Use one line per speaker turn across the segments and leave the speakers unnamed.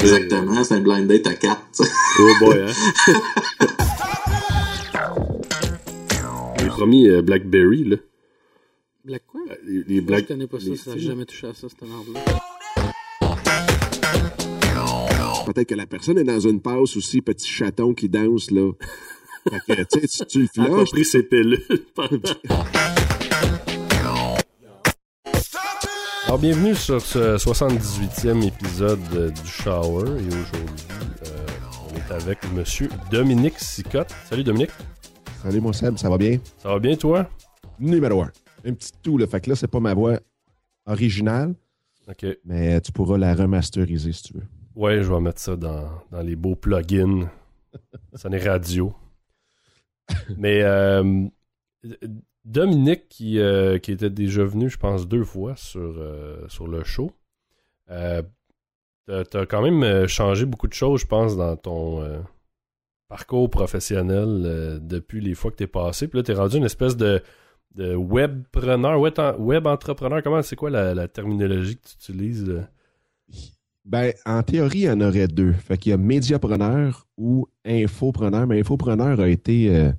Exactement, c'est un blind date à 4.
Oh boy, hein? J'ai promis euh, Blackberry, là.
Black quoi?
Euh, Les, les Black...
je connais pas ça,
les-
ça n'a jamais touché à ça, cette arbre-là.
Peut-être que la personne est dans une passe aussi, petit chaton qui danse, là. Fait que, tu sais, tu, tu le
Elle a pris ses pilules Alors, bienvenue sur ce 78e épisode euh, du Shower. Et aujourd'hui, euh, on est avec Monsieur Dominique Sicotte. Salut Dominique.
Salut, mon Seb, ça va bien?
Ça va bien, toi?
Numéro un. Un petit tout, là. Fait que là, c'est pas ma voix originale,
OK.
mais tu pourras la remasteriser si tu veux.
Ouais, je vais mettre ça dans, dans les beaux plugins. Ça n'est radio. Mais euh, Dominique, qui, euh, qui était déjà venu, je pense, deux fois sur, euh, sur le show, euh, t'as quand même changé beaucoup de choses, je pense, dans ton parcours professionnel depuis les fois que t'es passé. Puis là, t'es rendu une espèce de, de webpreneur, web, web entrepreneur. Comment, c'est quoi la, terminologie que tu utilises?
Ben, en théorie, il y en aurait deux. Fait qu'il y a médiapreneur ou infopreneur, mais infopreneur a été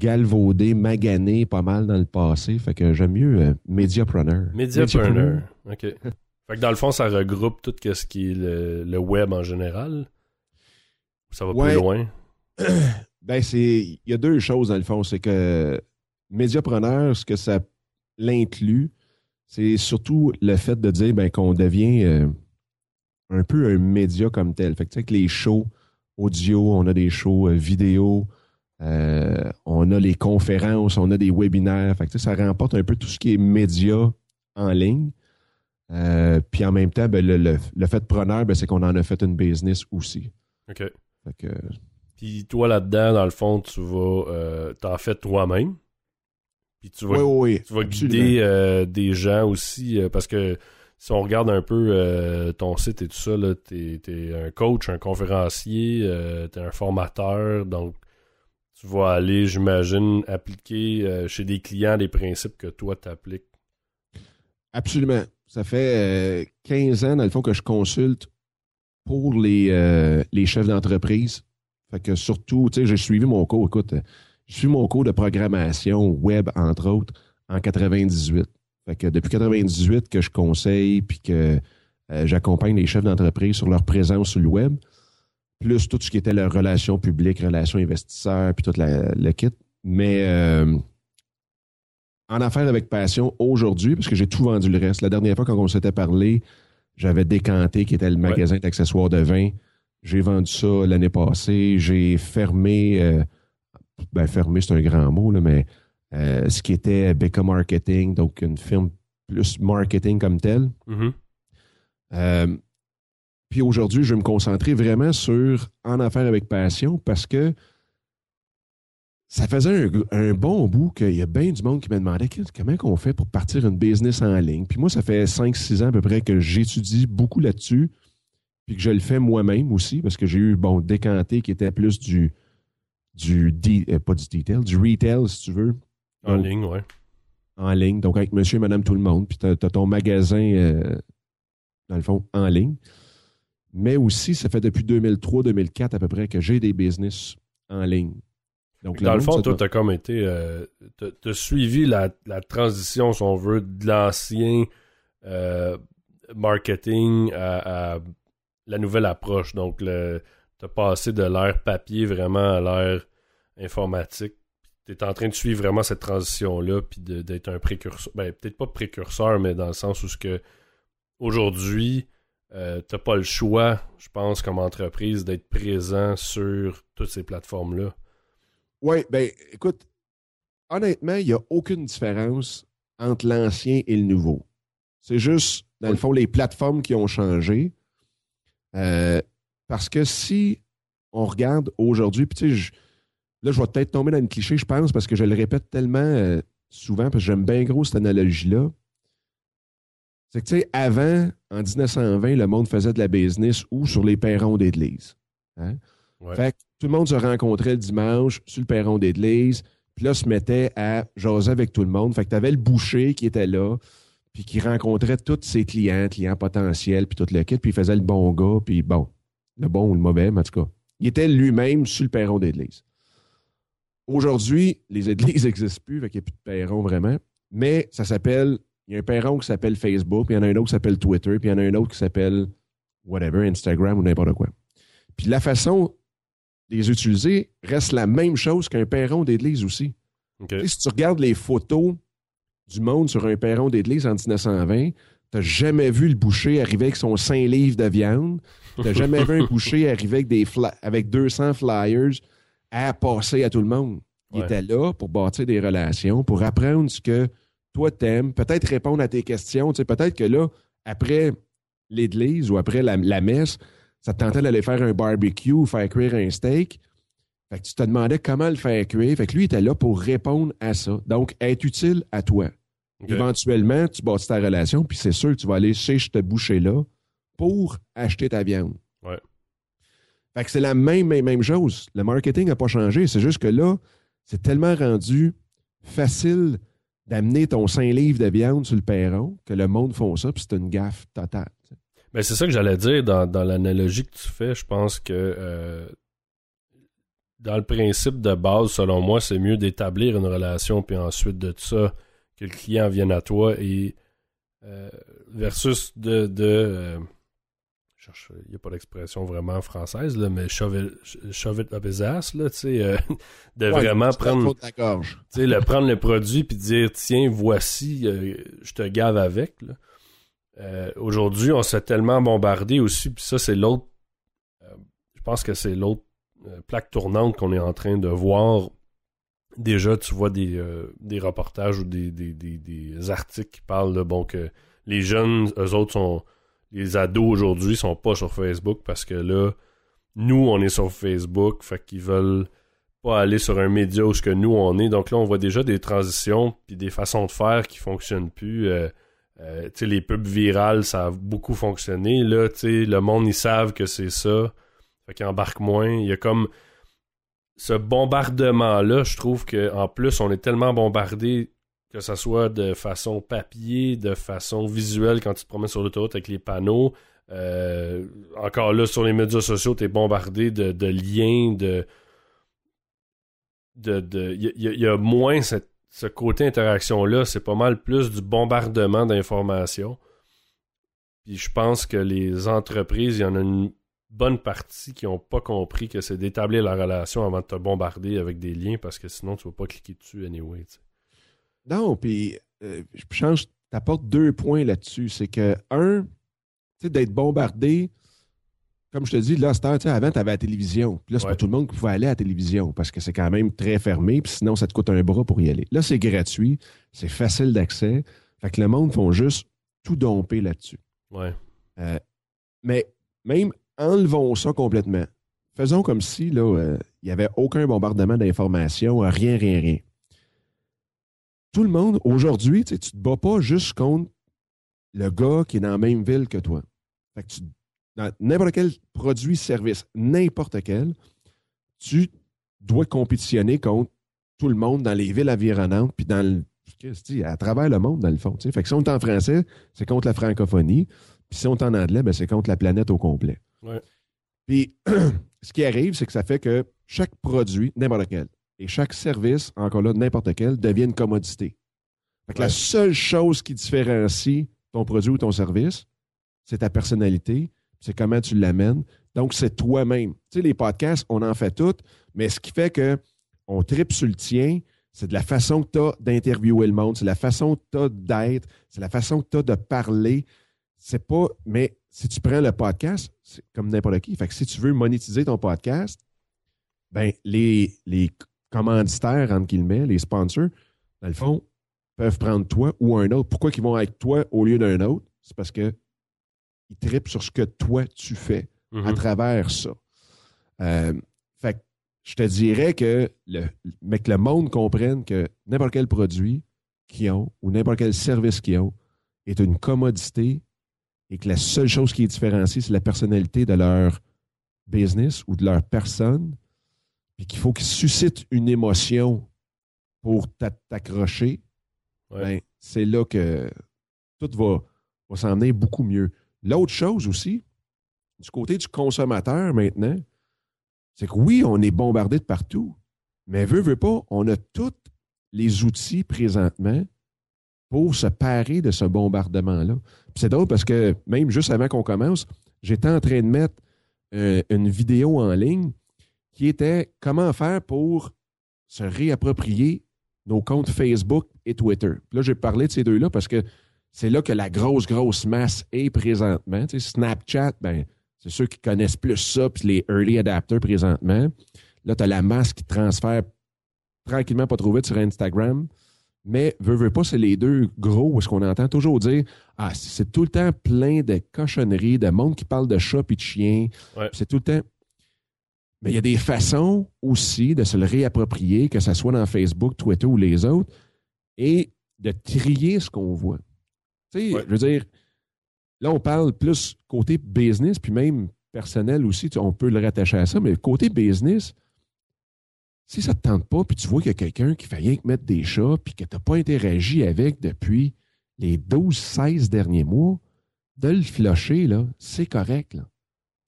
galvaudé, magané pas mal dans le passé. Fait que j'aime mieux euh, médiapreneur.
Mediapreneur. OK. Fait que dans le fond, ça regroupe tout ce qui est le, le web en général? Ça va
Ouais.
plus loin?
Ben, c'est. Il y a deux choses dans le fond. C'est que médiapreneur, ce que ça l'inclut, c'est surtout le fait de dire ben, qu'on devient euh, un peu un média comme tel. Fait que tu sais, que les shows audio, on a des shows euh, vidéo, euh, on a les conférences, on a des webinaires. Fait que tu sais, ça remporte un peu tout ce qui est média en ligne. Euh, puis en même temps, ben, le, le- le fait de preneur, ben, c'est qu'on en a fait une business aussi.
OK.
Fait que,
Puis toi, là-dedans, dans le fond, tu vas... Euh, T'en fais toi-même. Puis tu vas,
oui, oui, oui,
tu vas guider euh, des gens aussi. euh, parce que si on regarde un peu euh, ton site et tout ça, t'es, t'es un coach, un conférencier, euh, t'es un formateur. Donc, tu vas aller, j'imagine, appliquer euh, chez des clients des principes que toi, t'appliques.
Absolument. Ça fait euh, 15 ans, dans le fond, que je consulte pour les, euh, les chefs d'entreprise. Fait que surtout, tu sais, j'ai suivi mon cours, écoute, euh, j'ai suivi mon cours de programmation web, entre autres, en 98. Fait que depuis 98 que je conseille puis que euh, j'accompagne les chefs d'entreprise sur leur présence sur le web, plus tout ce qui était leurs relations publiques, relations investisseurs, puis tout la- le kit. Mais euh, en affaires avec passion aujourd'hui, parce que j'ai tout vendu le reste. La dernière fois, quand on s'était parlé, j'avais décanté, qui était le magasin d'accessoires de vin. J'ai vendu ça l'année passée. J'ai fermé, euh, ben fermé, c'est un grand mot, là, mais euh, ce qui était Becca Marketing, donc une firme plus marketing comme telle.
Mhm.
Euh, puis aujourd'hui, je vais me concentrer vraiment sur En affaires avec passion parce que ça faisait un, un bon bout qu'il y a bien du monde qui me demandait comment on fait pour partir une business en ligne? Puis moi, ça fait 5-6 ans à peu près que j'étudie beaucoup là-dessus, puis que je le fais moi-même aussi parce que j'ai eu, bon, décanté qui était plus du, du euh, pas du detail, du retail, si tu veux
En
Donc,
ligne, ouais.
en ligne, donc avec monsieur et madame tout le monde, puis tu as, ton magasin, euh, dans le fond, en ligne. Mais aussi, ça fait depuis 2003-2004 à peu près que j'ai des business en ligne. Donc,
Dans le fond, toi, t'as comme été. euh, t'as- suivi la, la transition, si on veut, de l'ancien euh, marketing à, à la nouvelle approche. Donc, t'as passé de l'ère papier vraiment à l'ère informatique. Tu es en train de suivre vraiment cette transition-là, puis d'être un précurseur. Ben, peut-être pas précurseur, mais dans le sens où ce que aujourd'hui, euh, t'as pas le choix, je pense, comme entreprise, d'être présent sur toutes ces plateformes-là.
Oui, ben écoute, honnêtement, il n'y a aucune différence entre l'ancien et le nouveau. C'est juste, dans le fond, les plateformes qui ont changé. Euh, parce que si on regarde aujourd'hui, puis tu sais, je- là, je vais peut-être tomber dans une cliché, je pense, parce que je le répète tellement euh, souvent, parce que j'aime bien gros cette analogie-là. C'est que, tu sais, avant, en 1920, le monde faisait de la business ou sur les perrons d'église. Hein?
Ouais.
Fait que tout le monde se rencontrait le dimanche sur le perron d'église, puis là, se mettait à jaser avec tout le monde. Fait que tu avais le boucher qui était là, puis qui rencontrait tous ses clients, clients potentiels, puis tout le kit, puis il faisait le bon gars, puis bon, le bon ou le mauvais, mais en tout cas, il était lui-même sur le perron d'église. Aujourd'hui, les églises n'existent plus, fait qu'il n'y a plus de perron vraiment, mais ça s'appelle, il y a un perron qui s'appelle Facebook, puis il y en a un autre qui s'appelle Twitter, puis il y en a un autre qui s'appelle whatever, Instagram ou n'importe quoi. Puis la façon de les utiliser reste la même chose qu'un perron d'église aussi. Si tu regardes les photos du monde sur un perron d'église en 1920, t'as jamais vu le boucher arriver avec son 5 livres de viande. T'as jamais vu un boucher arriver avec, des avec 200 flyers à passer à tout le monde. Il
Ouais.
était là pour bâtir des relations, pour apprendre ce que toi t'aimes, peut-être répondre à tes questions. Tu sais, peut-être que là, après l'église ou après la, la messe, ça te tentait d'aller faire un barbecue ou faire cuire un steak. Fait que tu te demandais comment le faire cuire. Fait que lui, il était là pour répondre à ça. Donc, être utile à toi. Éventuellement, tu bâtis ta relation, puis c'est sûr que tu vas aller chez ce boucher-là pour acheter ta viande.
Ouais.
Fait que c'est la même, même, même chose. Le marketing n'a pas changé. C'est juste que là, c'est tellement rendu facile d'amener ton 5 livres de viande sur le perron que le monde font ça, puis c'est une gaffe totale. tu sais.
Ben, c'est ça que j'allais dire dans, dans l'analogie que tu fais. Je pense que euh, dans le principe de base, selon moi, c'est mieux d'établir une relation, puis ensuite de ça, que le client vienne à toi et euh, versus de. euh, cherche- il n'y a pas d'expression vraiment française, là, mais shove it, shove it up his ass, là, euh, de
Ouais,
vraiment prendre.
gorge.
Le prendre le produit puis dire tiens, voici, euh, je te gave avec. Euh, Aujourd'hui, on s'est tellement bombardé aussi, puis ça, c'est l'autre. je pense que c'est l'autre plaque tournante qu'on est en train de voir. Déjà, tu vois des, des reportages ou des, des, des, des articles qui parlent de bon que les jeunes, eux autres sont. Les ados aujourd'hui sont pas sur Facebook parce que là, nous, on est sur Facebook, fait qu'ils veulent pas aller sur un média où ce que nous on est. Donc là, on voit déjà des transitions puis des façons de faire qui fonctionnent plus. Euh, euh, les pubs virales, ça a beaucoup fonctionné. Là, tu sais, le monde, ils savent que c'est ça. Fait qu'ils embarquent moins. Il y a comme ce bombardement-là, je trouve que en plus, on est tellement bombardé que ce soit de façon papier, de façon visuelle quand tu te promènes sur l'autoroute avec les panneaux. Euh, encore là, sur les médias sociaux, tu es bombardé de, liens, de, de, de il y, a- il y a moins ce côté interaction-là. C'est pas mal plus du bombardement d'informations. Puis je pense que les entreprises, il y en a une bonne partie qui n'ont pas compris que c'est d'établir la relation avant de te bombarder avec des liens parce que sinon tu vas pas cliquer dessus anyway. tu sais.
Non, puis euh, je change, t'apportes deux points là-dessus. C'est que, un, tu sais, d'être bombardé, comme je te dis, là, sais, avant, tu avais la télévision. Puis là, c'est
Ouais.
pas tout le monde qui pouvait aller à la télévision parce que c'est quand même très fermé, puis sinon, ça te coûte un bras pour y aller. Là, c'est gratuit, c'est facile d'accès. Fait que le monde font juste tout domper là-dessus.
Ouais.
Mais même enlevons ça complètement. Faisons comme si là, euh, il n'y avait aucun bombardement d'informations, euh, rien, rien, rien. Tout le monde, aujourd'hui, tu tu te bats pas juste contre le gars qui est dans la même ville que toi. Fait que tu- dans n'importe quel produit, service, n'importe quel, tu dois compétitionner contre tout le monde dans les villes environnantes, puis dans le, que à travers le monde, dans le fond. Fait que si on est en français, c'est contre la francophonie. Puis si on est en anglais, ben, c'est contre la planète au complet. Puis ce qui arrive, c'est que ça fait que chaque produit, n'importe quel, et chaque service, encore là, n'importe quel, devient une commodité. Fait que la seule chose qui différencie ton produit ou ton service, c'est ta personnalité, c'est comment tu l'amènes. Donc, c'est toi-même. Tu sais, les podcasts, on en fait toutes, mais ce qui fait que on tripe sur le tien, c'est de la façon que tu as d'interviewer le monde, c'est la façon que tu as d'être, c'est la façon que tu as de parler. C'est pas. Mais si tu prends le podcast, c'est comme n'importe qui. Fait que si tu veux monétiser ton podcast, ben les, les commanditaires, entre guillemets, les sponsors, dans le fond, peuvent prendre toi ou un autre. Pourquoi ils vont avec toi au lieu d'un autre? C'est parce que ils tripent sur ce que toi tu fais
Mhm.
à travers ça. Euh, fait que je te dirais que le, mais que le monde comprenne que n'importe quel produit qu'ils ont ou n'importe quel service qu'ils ont est une commodité et que la seule chose qui est différenciée, c'est la personnalité de leur business ou de leur personne, puis qu'il faut qu'ils suscitent une émotion pour t'a- t'accrocher,
Ouais.
ben, c'est là que tout va, va s'en beaucoup mieux. L'autre chose aussi, du côté du consommateur maintenant, c'est que oui, on est bombardé de partout, mais veut, veut pas, on a tous les outils présentement pour se parer de ce bombardement-là. C'est drôle parce que même juste avant qu'on commence, j'étais en train de mettre euh, une vidéo en ligne qui était comment faire pour se réapproprier nos comptes Facebook et Twitter. Puis là, j'ai parlé de ces deux-là parce que c'est là que la grosse, grosse masse est présentement. Tu sais, Snapchat, ben, c'est ceux qui connaissent plus ça, puis les early adapters présentement. Là, tu as la masse qui transfère tranquillement, pas trop vite sur Instagram. Mais, veux, veux pas, c'est les deux gros où est-ce qu'on entend toujours dire Ah, c'est tout le temps plein de cochonneries, de monde qui parle de chats et de.
Ouais.
Puis C'est tout le temps. Mais il y a des façons aussi de se le réapproprier, que ce soit dans Facebook, Twitter ou les autres, et de trier ce qu'on voit. Tu sais,
Ouais.
je veux dire, là, on parle plus côté business, puis même personnel aussi, tu- on peut le rattacher à ça, mais côté business, si ça ne te tente pas, puis tu vois qu'il y a quelqu'un qui fait rien que mettre des chats, puis que tu n'as pas interagi avec depuis les 12-16 derniers mois, de le flusher, là, c'est correct. Là.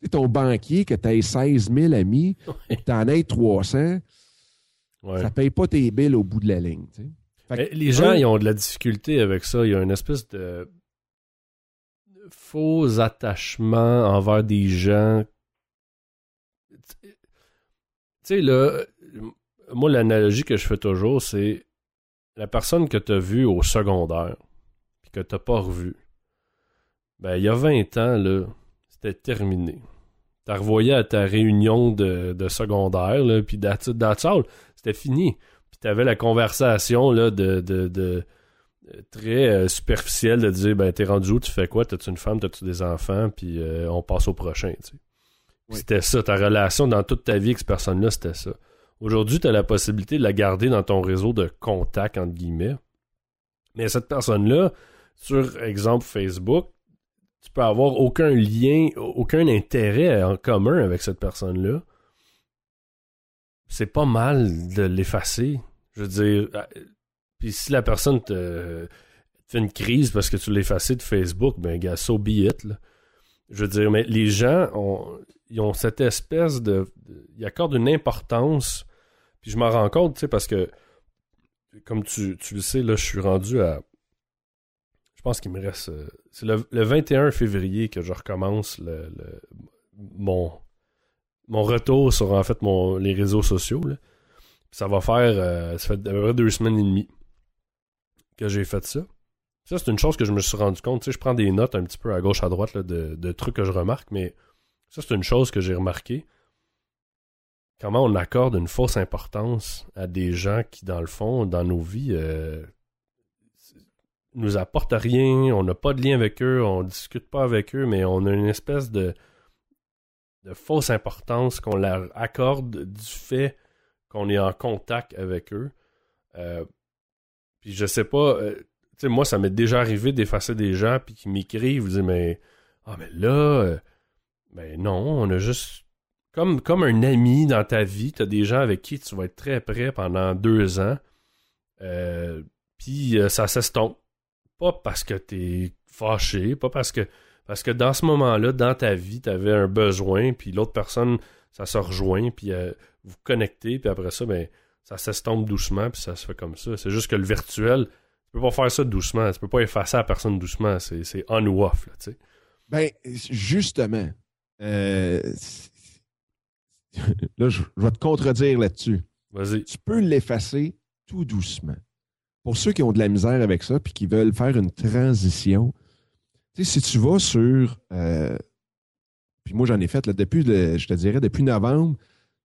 Tu ton banquier, que tu as 16 000 amis,
Ouais.
tu en as 300,
Ouais.
ça ne paye pas tes billes au bout de la ligne. que,
les gens, ils ont de la difficulté avec ça. Il y a une espèce de faux attachement envers des gens. Tu sais, là, moi, l'analogie que je fais toujours, c'est la personne que tu as vue au secondaire, puis que tu n'as pas revue. Ben, il y a 20 ans, là, c'était terminé. Tu revoyais à ta réunion de, de secondaire, là, puis that's that's all. c'était fini. Puis tu avais la conversation là, de, de, de- euh, très euh, superficielle de dire ben t'es rendu où, tu fais quoi, t'as-tu une femme, t'as-tu des enfants, puis euh, on passe au prochain. tu sais.
Oui.
C'était ça, ta relation dans toute ta vie avec cette personne-là, c'était ça. Aujourd'hui, tu as la possibilité de la garder dans ton réseau de contacts, entre guillemets. Mais cette personne-là, sur exemple Facebook, tu peux avoir aucun lien, aucun intérêt en commun avec cette personne-là. C'est pas mal de l'effacer. Je veux dire, euh, puis si la personne te, fait une crise parce que tu l'as de Facebook, ben gars, so be it. là. Je veux dire, mais les gens ont, ils ont cette espèce de, de- Ils accordent une importance. Puis je m'en rends compte, tu sais, parce que, comme tu, tu le sais, là, je suis rendu à. Je pense qu'il me reste. euh, c'est le, le 21 février que je recommence mon, mon retour sur en fait mon, les réseaux sociaux. Ça va faire. euh, ça fait à peu près deux semaines et demie que j'ai fait ça. Ça, c'est une chose que je me suis rendu compte. Tu sais, je prends des notes un petit peu à gauche, à droite de trucs que je remarque, mais ça, c'est une chose que j'ai remarqué. Comment on accorde une fausse importance à des gens qui, dans le fond, dans nos vies, euh, nous apportent rien, on n'a pas de lien avec eux, on discute pas avec eux, mais on a une espèce de, fausse importance qu'on leur accorde du fait qu'on est en contact avec eux. Euh, puis je sais pas, euh, tu sais, moi, ça m'est déjà arrivé d'effacer des gens puis qui m'écrivent, disent mais ah mais là, euh, ben non, on a juste comme comme un ami dans ta vie, t'as des gens avec qui tu vas être très près pendant deux ans, puis ça s'estompe, pas parce que t'es fâché, pas parce que parce que dans ce moment-là, dans ta vie, t'avais un besoin, puis l'autre personne, ça se rejoint, puis euh, vous connectez, puis après ça, ben ça s'estompe doucement, puis ça se fait comme ça. C'est juste que le virtuel, tu peux pas faire ça doucement. Tu peux pas effacer la personne doucement. C'est, c'est on ou off, là, tu sais.
Ben, justement, euh, là, je, je vais te contredire là-dessus.
Vas-y.
Tu peux l'effacer tout doucement. Pour ceux qui ont de la misère avec ça puis qui veulent faire une transition, si tu vas sur. euh, puis moi, j'en ai fait, là, depuis, le- je te dirais, depuis novembre,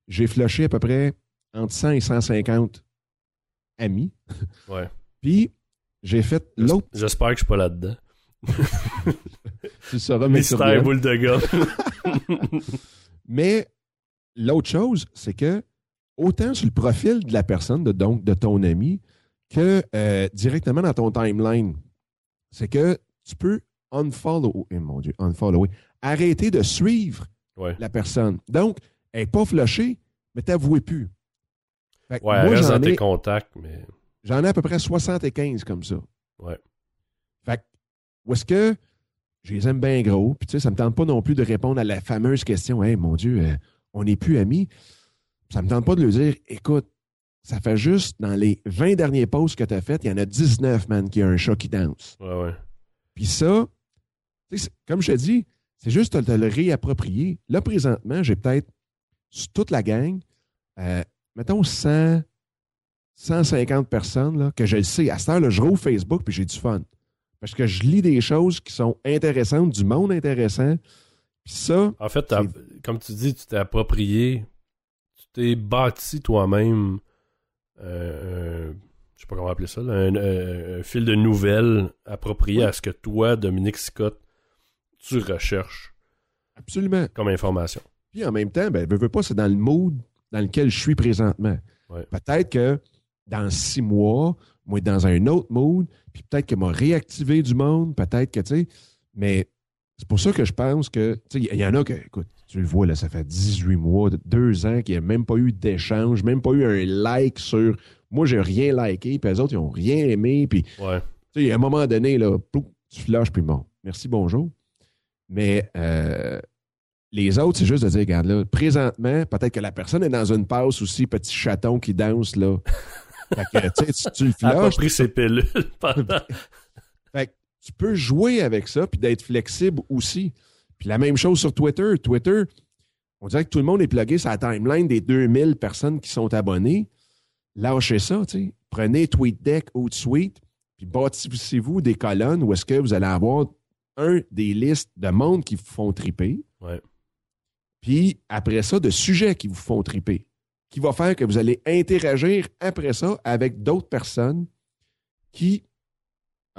j'ai flushé à peu près entre 100 et 150 amis.
Ouais.
Puis, j'ai fait l'autre.
J'espère que je suis pas là-dedans.
Tu sauras, mais
Mystère
le-
boule de gomme.
Mais l'autre chose, c'est que autant sur le profil de la personne, de, donc de ton ami, que euh, directement dans ton timeline, c'est que tu peux unfollow, eh, mon Dieu, unfollower, arrêter de suivre
ouais.
la personne. Donc, elle n'est pas flushée, mais t'avoues plus. Fait
Ouais,
moi,
reste dans
j'en
tes
ai,
contacts, mais.
j'en ai à peu près 75 comme ça.
Ouais.
Fait que Ou est-ce que je les aime bien gros, puis tu sais, ça me tente pas non plus de répondre à la fameuse question Hey, mon Dieu, euh, on n'est plus amis. Ça me tente pas de lui dire Écoute, ça fait juste dans les 20 derniers posts que tu as fait, il y en a 19, man, qui a un chat qui danse.
Ouais, ouais.
Puis ça, comme je te dis, c'est juste de le réapproprier. Là, présentement, j'ai peut-être toute la gang, euh, mettons 100, 150 personnes là, que je le sais. À cette heure, là, je rouvre Facebook puis j'ai du fun. Parce que je lis des choses qui sont intéressantes, du monde intéressant. Puis ça,
En fait, comme tu dis, tu t'es approprié, tu t'es bâti toi-même, euh, un- je sais pas comment appeler ça, là, un, un- un fil de nouvelles approprié
Oui.
à ce que toi, Dominique Scott, tu recherches
absolument.
comme information.
Puis en même temps, ben, veux, veux pas, c'est dans le mood dans lequel je suis présentement. Peut-être que dans six mois, moi, dans un autre mood, puis peut-être que m'a réactivé du monde, peut-être que, tu sais, mais c'est pour ça que je pense que, tu sais, il y en a que, écoute, tu le vois, là, ça fait 18 mois, deux ans qu'il n'y a même pas eu d'échange, même pas eu un like sur. Moi, j'ai rien liké, puis les autres, ils n'ont rien aimé, puis
Ouais.
tu sais, à un moment donné, là, tu flashes, puis bon, merci, bonjour. Mais euh, les autres, c'est juste de dire, regarde là, présentement, peut-être que la personne est dans une passe aussi, petit chaton qui danse, là. fait que, tu sais, tu, tu le
Elle a pas
flashes.
pris ses pilules pendant.
Fait que tu peux jouer avec ça, puis d'être flexible aussi. Puis la même chose sur Twitter. Twitter, on dirait que tout le monde est plugué sur la timeline des 2000 personnes qui sont abonnées. Lâchez ça, tu sais. Prenez TweetDeck ou Tweet, puis bâtissez-vous des colonnes où est-ce que vous allez avoir un des listes de monde qui vous font triper.
Ouais.
Puis après ça, de sujets qui vous font triper. Qui va faire que vous allez interagir après ça avec d'autres personnes qui,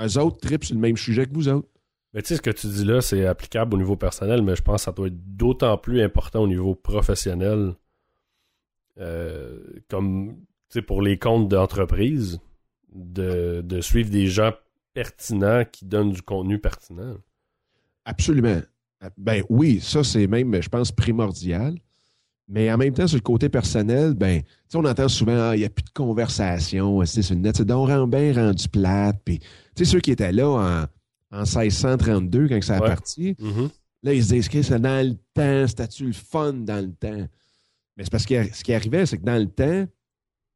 eux autres, tripent sur le même sujet que vous autres.
Mais tu sais, ce que tu dis là, c'est applicable au niveau personnel, mais je pense que ça doit être d'autant plus important au niveau professionnel. Euh, comme pour les comptes d'entreprise, de, de suivre des gens pertinents qui donnent du contenu pertinent.
Absolument. Ben oui, ça, c'est même, je pense, primordial. Mais en même temps, sur le côté personnel, ben, tu on entend souvent, Ah, il n'y a plus de conversation, c'est le net, donc rend- bien rendu plate. Puis, tu sais, ceux qui étaient là en, en 1632, quand ça a
Ouais.
parti,
Mhm.
Là, ils se disent que c'est dans le temps, c'était-tu le fun dans le temps? Mais c'est parce que ce qui arrivait, c'est que dans le temps,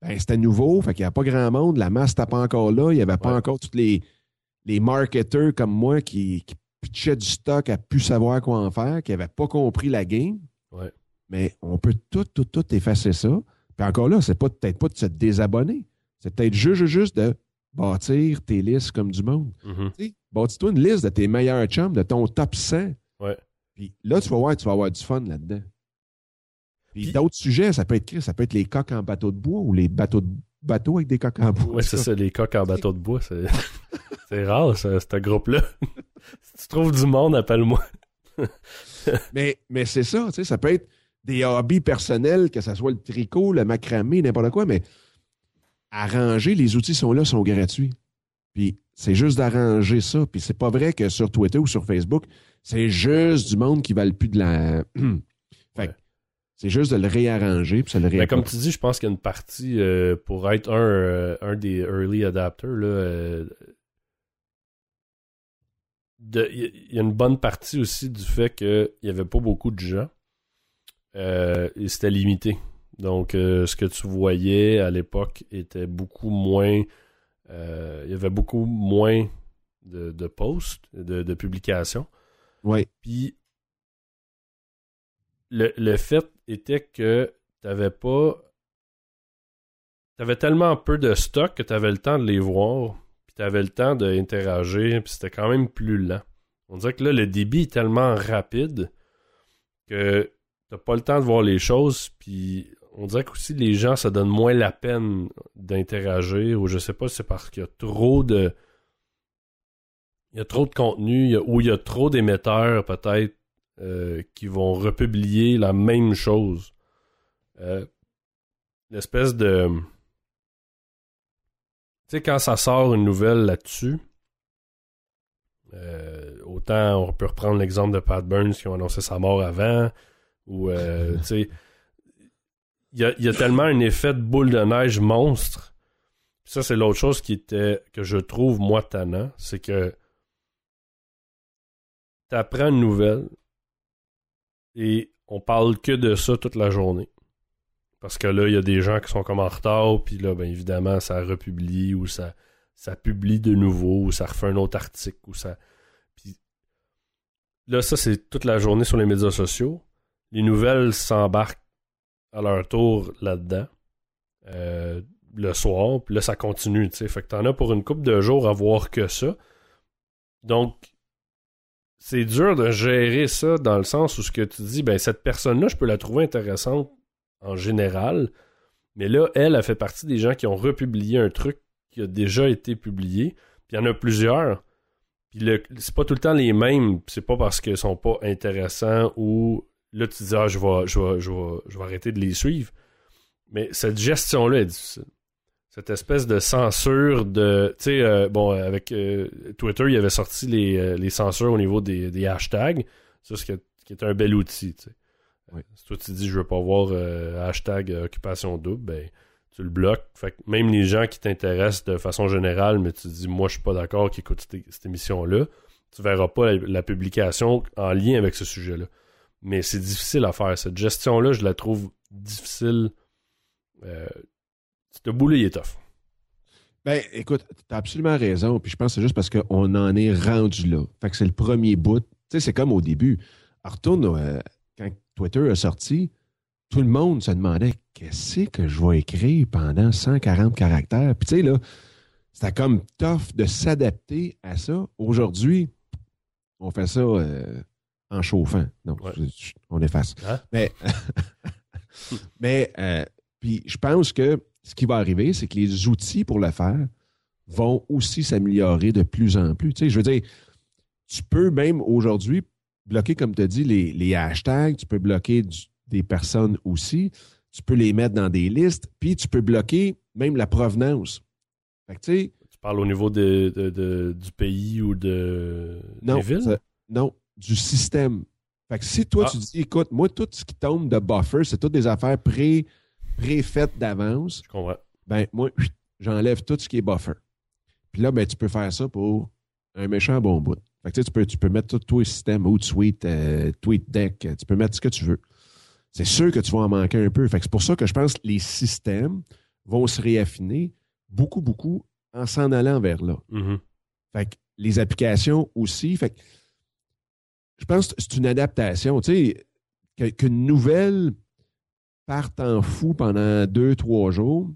ben, c'était nouveau, fait qu'il n'y avait pas grand monde, la masse n'était pas encore là, il n'y avait pas
Ouais.
encore tous les, les marketeurs comme moi qui, qui pitchaient du stock à plus savoir quoi en faire, qui n'avaient pas compris la game.
Ouais.
Mais on peut tout, tout, tout effacer ça. Puis encore là, c'est pas peut-être pas de se désabonner. C'est peut-être juste, juste de bâtir tes listes comme du monde.
Mhm.
Sais, Bâtis-toi une liste de tes meilleurs chums, de ton top 100.
Ouais.
Puis là, tu vas voir, tu vas avoir du fun là-dedans. Puis,
Puis-
d'autres sujets, ça peut être ça peut être les coques en bateau de bois ou les bateaux de bateaux avec des coques en bois.
Ouais, c'est ça, les coques en bateau de bois. C'est, c'est rare, ça, ce groupe-là. si tu trouves du monde, appelle-moi.
Mais, mais c'est ça, tu sais, ça peut être des hobbies personnels, que ce soit le tricot, le macramé, n'importe quoi, mais arranger, les outils sont là, sont gratuits. Puis c'est juste d'arranger ça. Puis c'est pas vrai que sur Twitter ou sur Facebook, c'est juste du monde qui valent plus de la. fait que c'est juste de le réarranger, puis ça le
Mais comme tu dis, je pense qu'il y a une partie euh, pour être un, euh, un des early adapters. Là, euh, Il y a une bonne partie aussi du fait qu'il n'y avait pas beaucoup de gens. Et c'était limité. Donc, ce que tu voyais à l'époque était beaucoup moins. Euh, il y avait beaucoup moins de, de posts, de, de publications.
Oui,
Puis le, le fait était que t'avais pas. T'avais tellement peu de stock que t'avais le temps de les voir, puis t'avais le temps d'interagir, puis c'était quand même plus lent. On dirait que là, le débit est tellement rapide que t'as pas le temps de voir les choses, puis on dirait qu'aussi les gens, ça donne moins la peine d'interagir, ou je sais pas si c'est parce qu'il y a trop de. Il y a trop de contenu, il y a- ou il y a trop d'émetteurs, peut-être, euh, qui vont republier la même chose. Euh, L'espèce de. Tu sais, quand ça sort une nouvelle là-dessus, euh, autant on peut reprendre l'exemple de Pat Burns qui ont annoncé sa mort avant, ou, tu sais, il y a tellement un effet de boule de neige monstre. Ça, c'est l'autre chose qui était, que je trouve, moi, tannant, c'est que t'apprends une nouvelle et on parle que de ça toute la journée. Parce que là, il y a des gens qui sont comme en retard, puis là, ben évidemment, ça republie ou ça, ça publie de nouveau, ou ça refait un autre article, ou ça. Puis là, ça, c'est toute la journée sur les médias sociaux. Les nouvelles s'embarquent à leur tour là-dedans. Euh, le soir, puis là, ça continue, tu sais. Fait que t'en as pour une couple de jours à voir que ça. Donc, c'est dur de gérer ça dans le sens où ce que tu dis, ben, cette personne-là, je peux la trouver intéressante en général, mais là, elle a fait partie des gens qui ont republié un truc qui a déjà été publié, puis il y en a plusieurs. Puis c'est pas tout le temps les mêmes, c'est pas parce qu'ils sont pas intéressants ou là tu dis ah je vais, je vais, je vais, je vais arrêter de les suivre. Mais cette gestion-là est difficile. Cette espèce de censure de tu sais euh, bon avec euh, Twitter il avait sorti les, euh, les censures au niveau des, des hashtags. Ça ce qui est, qui un bel outil tu sais.
Oui.
si toi tu dis je veux pas voir euh, hashtag occupation double ben tu le bloques. Fait que même les gens qui t'intéressent de façon générale mais tu dis moi je suis pas d'accord qu'ils écoutent cette, cette émission là tu verras pas la, la publication en lien avec ce sujet là mais c'est difficile à faire cette gestion là je la trouve difficile euh, ce boulot, il est tough.
Ben, écoute, t'as absolument raison. Puis je pense que c'est juste parce qu'on en est rendu là. Fait que c'est le premier bout. Tu sais, c'est comme au début. Alors, retourne, euh, quand Twitter a sorti, tout le monde se demandait qu'est-ce que je vais écrire pendant 140 caractères? Puis tu sais, là, c'était comme tough de s'adapter à ça. Aujourd'hui, on fait ça euh, en chauffant. Non,
Ouais.
je- je- on efface.
Hein?
Mais, mais euh, puis je pense que ce qui va arriver, c'est que les outils pour le faire vont aussi s'améliorer de plus en plus. Tu sais, je veux dire, tu peux même aujourd'hui bloquer, comme tu as dit, les, les hashtags, tu peux bloquer du- des personnes aussi, tu peux les mettre dans des listes, puis tu peux bloquer même la provenance. Fait que, tu sais,
Tu parles au niveau de, de- de- du pays ou de
non,
des villes?
ça- non, du système. Fait que si toi,
Ah.
tu dis, écoute, moi, tout ce qui tombe de buffer, c'est toutes des affaires pré, pré-faites d'avance,
Je comprends.
ben moi, j'enlève tout ce qui est buffer. Puis là, ben, tu peux faire ça pour un méchant bon bout. Fait que tu, sais, tu peux, tu peux mettre tout tous les systèmes, Hootsuite, euh, TweetDeck, euh, tu peux mettre ce que tu veux. C'est sûr que tu vas en manquer un peu. Fait que c'est pour ça que je pense que les systèmes vont se réaffiner beaucoup, beaucoup en s'en allant vers là.
Mhm.
Fait que les applications aussi. Fait que je pense que c'est une adaptation. Tu sais, qu'une nouvelle parte en fou pendant deux, trois jours.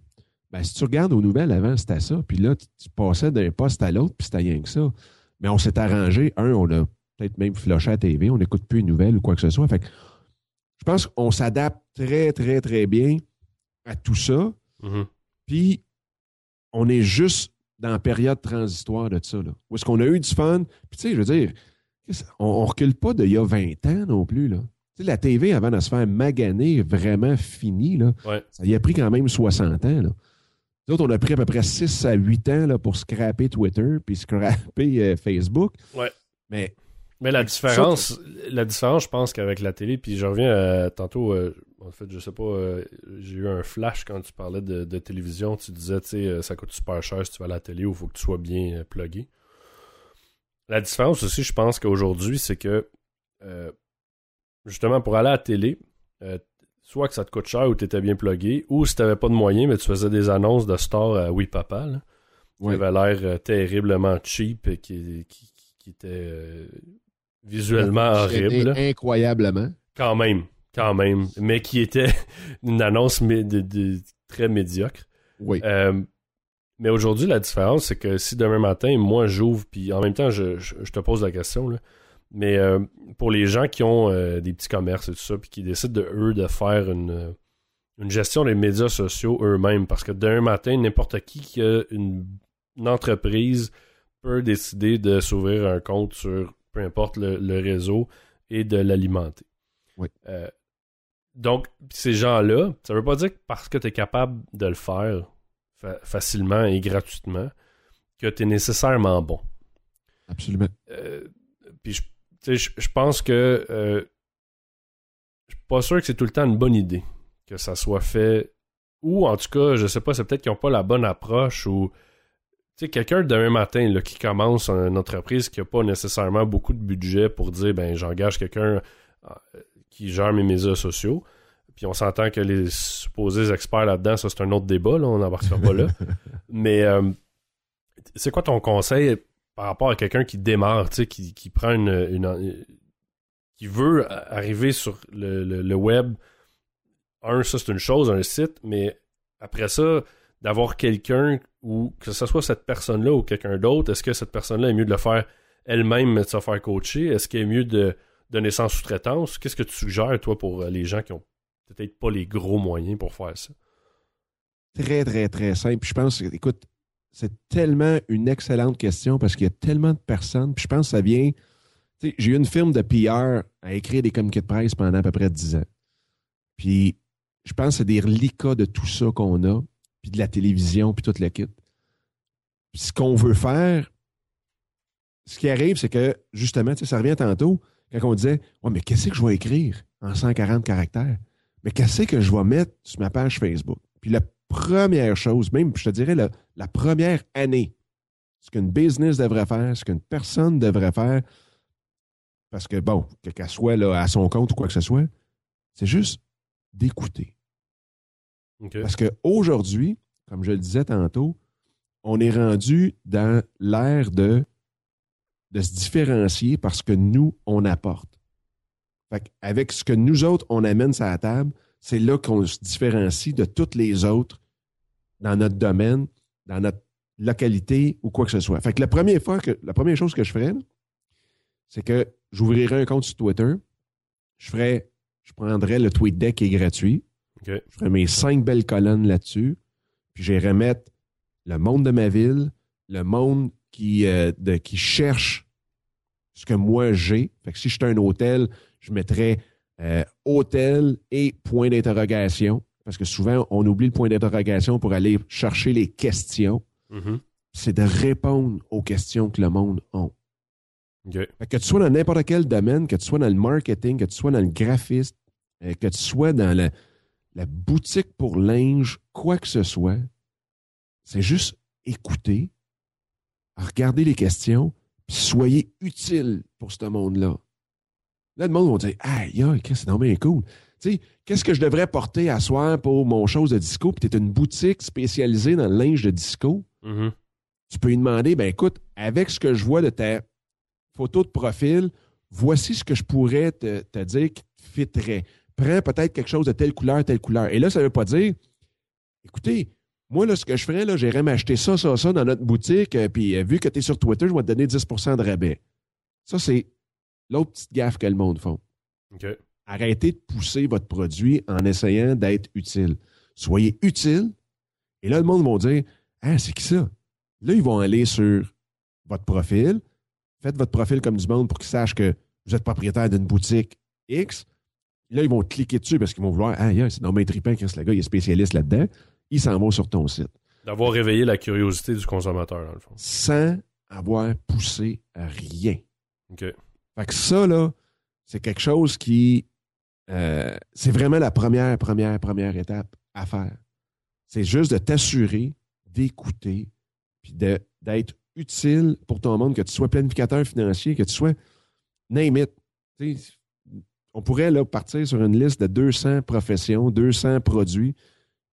Ben, si tu regardes aux nouvelles avant, c'était ça. Puis là, tu, tu passais d'un poste à l'autre, puis c'était rien que ça. Mais on s'est arrangé. Un, on a peut-être même flushé à la TV, on n'écoute plus les nouvelles ou quoi que ce soit. Fait que je pense qu'on s'adapte très, très, très bien à tout ça.
Mhm.
Puis, on est juste dans la période transitoire de ça. Là, où est-ce qu'on a eu du fun? Puis, tu sais, je veux dire, on, on recule pas d'il y a 20 ans non plus. Là. La TV, avant de se faire maganer, vraiment fini, là,
Ouais.
ça y a pris quand même 60 ans. Là. Nous autres, on a pris à peu près 6 à 8 ans là, pour scraper Twitter puis scraper euh, Facebook.
Ouais.
Mais,
Mais la différence, la différence, je pense qu'avec la télé, puis je reviens à, tantôt, euh, en fait, je sais pas, euh, j'ai eu un flash quand tu parlais de, de télévision, tu disais, tu sais, euh, ça coûte super cher si tu vas à la télé ou il faut que tu sois bien euh, plugué. La différence aussi, je pense qu'aujourd'hui, c'est que, euh, justement, pour aller à la télé, euh, soit que ça te coûte cher ou tu étais bien plugué, ou si tu n'avais pas de moyens, mais tu faisais des annonces de stars à Oui Papa, là, qui avait l'air euh, terriblement cheap et qui, qui, qui était euh, visuellement horrible.
Incroyablement.
Quand même, quand même. Mais qui était une annonce mé- de- de- très médiocre.
Oui.
Euh, mais aujourd'hui, la différence, c'est que si demain matin, moi, j'ouvre, puis en même temps, je, je- je te pose la question, là, mais euh, pour les gens qui ont euh, des petits commerces et tout ça, puis qui décident, de, eux, de faire une, euh, une gestion des médias sociaux eux-mêmes, parce que demain matin, n'importe qui qui a une, une entreprise peut décider de s'ouvrir un compte sur peu importe le, le réseau et de l'alimenter.
Oui.
Euh, donc, ces gens-là, ça veut pas dire que parce que tu es capable de le faire fa- facilement et gratuitement que tu es nécessairement bon.
Absolument.
Euh, puis je, tu sais, je, je pense que euh, je suis pas sûr que c'est tout le temps une bonne idée que ça soit fait. Ou en tout cas, je sais pas, c'est peut-être qu'ils n'ont pas la bonne approche ou sais, quelqu'un demain matin là, qui commence une entreprise qui n'a pas nécessairement beaucoup de budget pour dire ben j'engage quelqu'un euh, qui gère mes médias sociaux. Puis on s'entend que les supposés experts là-dedans, ça c'est un autre débat, là, on n'embarquera pas là. Mais euh, c'est quoi ton conseil par rapport à quelqu'un qui démarre, tu sais, qui, qui prend une, une- qui veut arriver sur le, le- le web? Un, ça c'est une chose, un site, mais après ça, d'avoir quelqu'un ou que ce soit cette personne-là ou quelqu'un d'autre, est-ce que cette personne-là est mieux de le faire elle-même, mais de se faire coacher? Est-ce qu'il est mieux de donner sans sous-traitance? Qu'est-ce que tu suggères, toi, pour les gens qui ont peut-être pas les gros moyens pour faire ça?
Très, très, très simple. Je pense, écoute, c'est tellement une excellente question parce qu'il y a tellement de personnes. Puis je pense que ça vient. J'ai eu une firme de PR à écrire des communiqués de presse pendant à peu près 10 ans. Puis je pense que c'est des reliquats de tout ça qu'on a, puis de la télévision, puis toute l'équipe. Puis ce qu'on veut faire, ce qui arrive, c'est que justement, ça revient tantôt, quand on disait Ouais, mais qu'est-ce que je vais écrire en 140 caractères? Mais qu'est-ce que je vais mettre sur ma page Facebook? Puis la première chose, même, je te dirais, la, la première année, ce qu'une business devrait faire, ce qu'une personne devrait faire, parce que, bon, que- qu'elle soit là, à son compte ou quoi que ce soit, c'est juste d'écouter. Parce qu'aujourd'hui, comme je le disais tantôt, on est rendu dans l'ère de, de se différencier parce que nous, on apporte. Fait avec ce que nous autres, on amène sur la table, c'est là qu'on se différencie de toutes les autres dans notre domaine, dans notre localité ou quoi que ce soit. Fait que la première fois que la première chose que je ferais, c'est que j'ouvrirais un compte sur Twitter. Je ferais, je prendrais le tweet deck qui est gratuit. Je ferais mes cinq belles colonnes là-dessus. Puis j'irais mettre le monde de ma ville, le monde qui, euh, de- qui cherche ce que moi j'ai. Fait que si j'étais un hôtel, je mettrais euh, hôtel et point d'interrogation. Parce que souvent, on oublie le point d'interrogation pour aller chercher les questions.
Mhm.
C'est de répondre aux questions que le monde a. Que tu sois dans n'importe quel domaine, que tu sois dans le marketing, que tu sois dans le graphisme, euh, que tu sois dans la, la boutique pour linge, quoi que ce soit, c'est juste écouter, regarder les questions, puis soyez utile pour ce monde-là. Là, le monde va dire Aïe, aïe, qu'est-ce que c'est donc bien cool. Tu sais, qu'est-ce que je devrais porter à soir pour mon chose de disco? Puis tu es une boutique spécialisée dans le linge de disco?
Mhm.
tu peux lui demander, ben écoute, avec ce que je vois de ta photo de profil, voici ce que je pourrais te, te dire qui te fitterait. Prends peut-être quelque chose de telle couleur, telle couleur. Et là, ça ne veut pas dire, écoutez, moi, là, ce que je ferais, là, j'irais m'acheter ça, ça, ça dans notre boutique, euh, puis euh, vu que tu es sur Twitter, je vais te donner 10% de rabais. Ça, c'est l'autre petite gaffe que le monde font. Arrêtez de pousser votre produit en essayant d'être utile. Soyez utile. Et là, le monde va dire Ah, c'est qui ça? Là, ils vont aller sur votre profil. Faites votre profil comme du monde pour qu'ils sachent que vous êtes propriétaire d'une boutique X. Là, ils vont cliquer dessus parce qu'ils vont vouloir Ah, yeah, c'est dans mes tripin, Chris, le gars, il est spécialiste là-dedans. Ils s'en vont sur ton site.
D'avoir réveillé la curiosité du consommateur, dans le fond.
Sans avoir poussé à rien.
OK.
Fait que ça, là, c'est quelque chose qui. euh, c'est vraiment la première, première, première étape à faire. C'est juste de t'assurer d'écouter puis d'être utile pour ton monde, que tu sois planificateur financier, que tu sois name it. On pourrait là, partir sur une liste de 200 professions, 200 produits,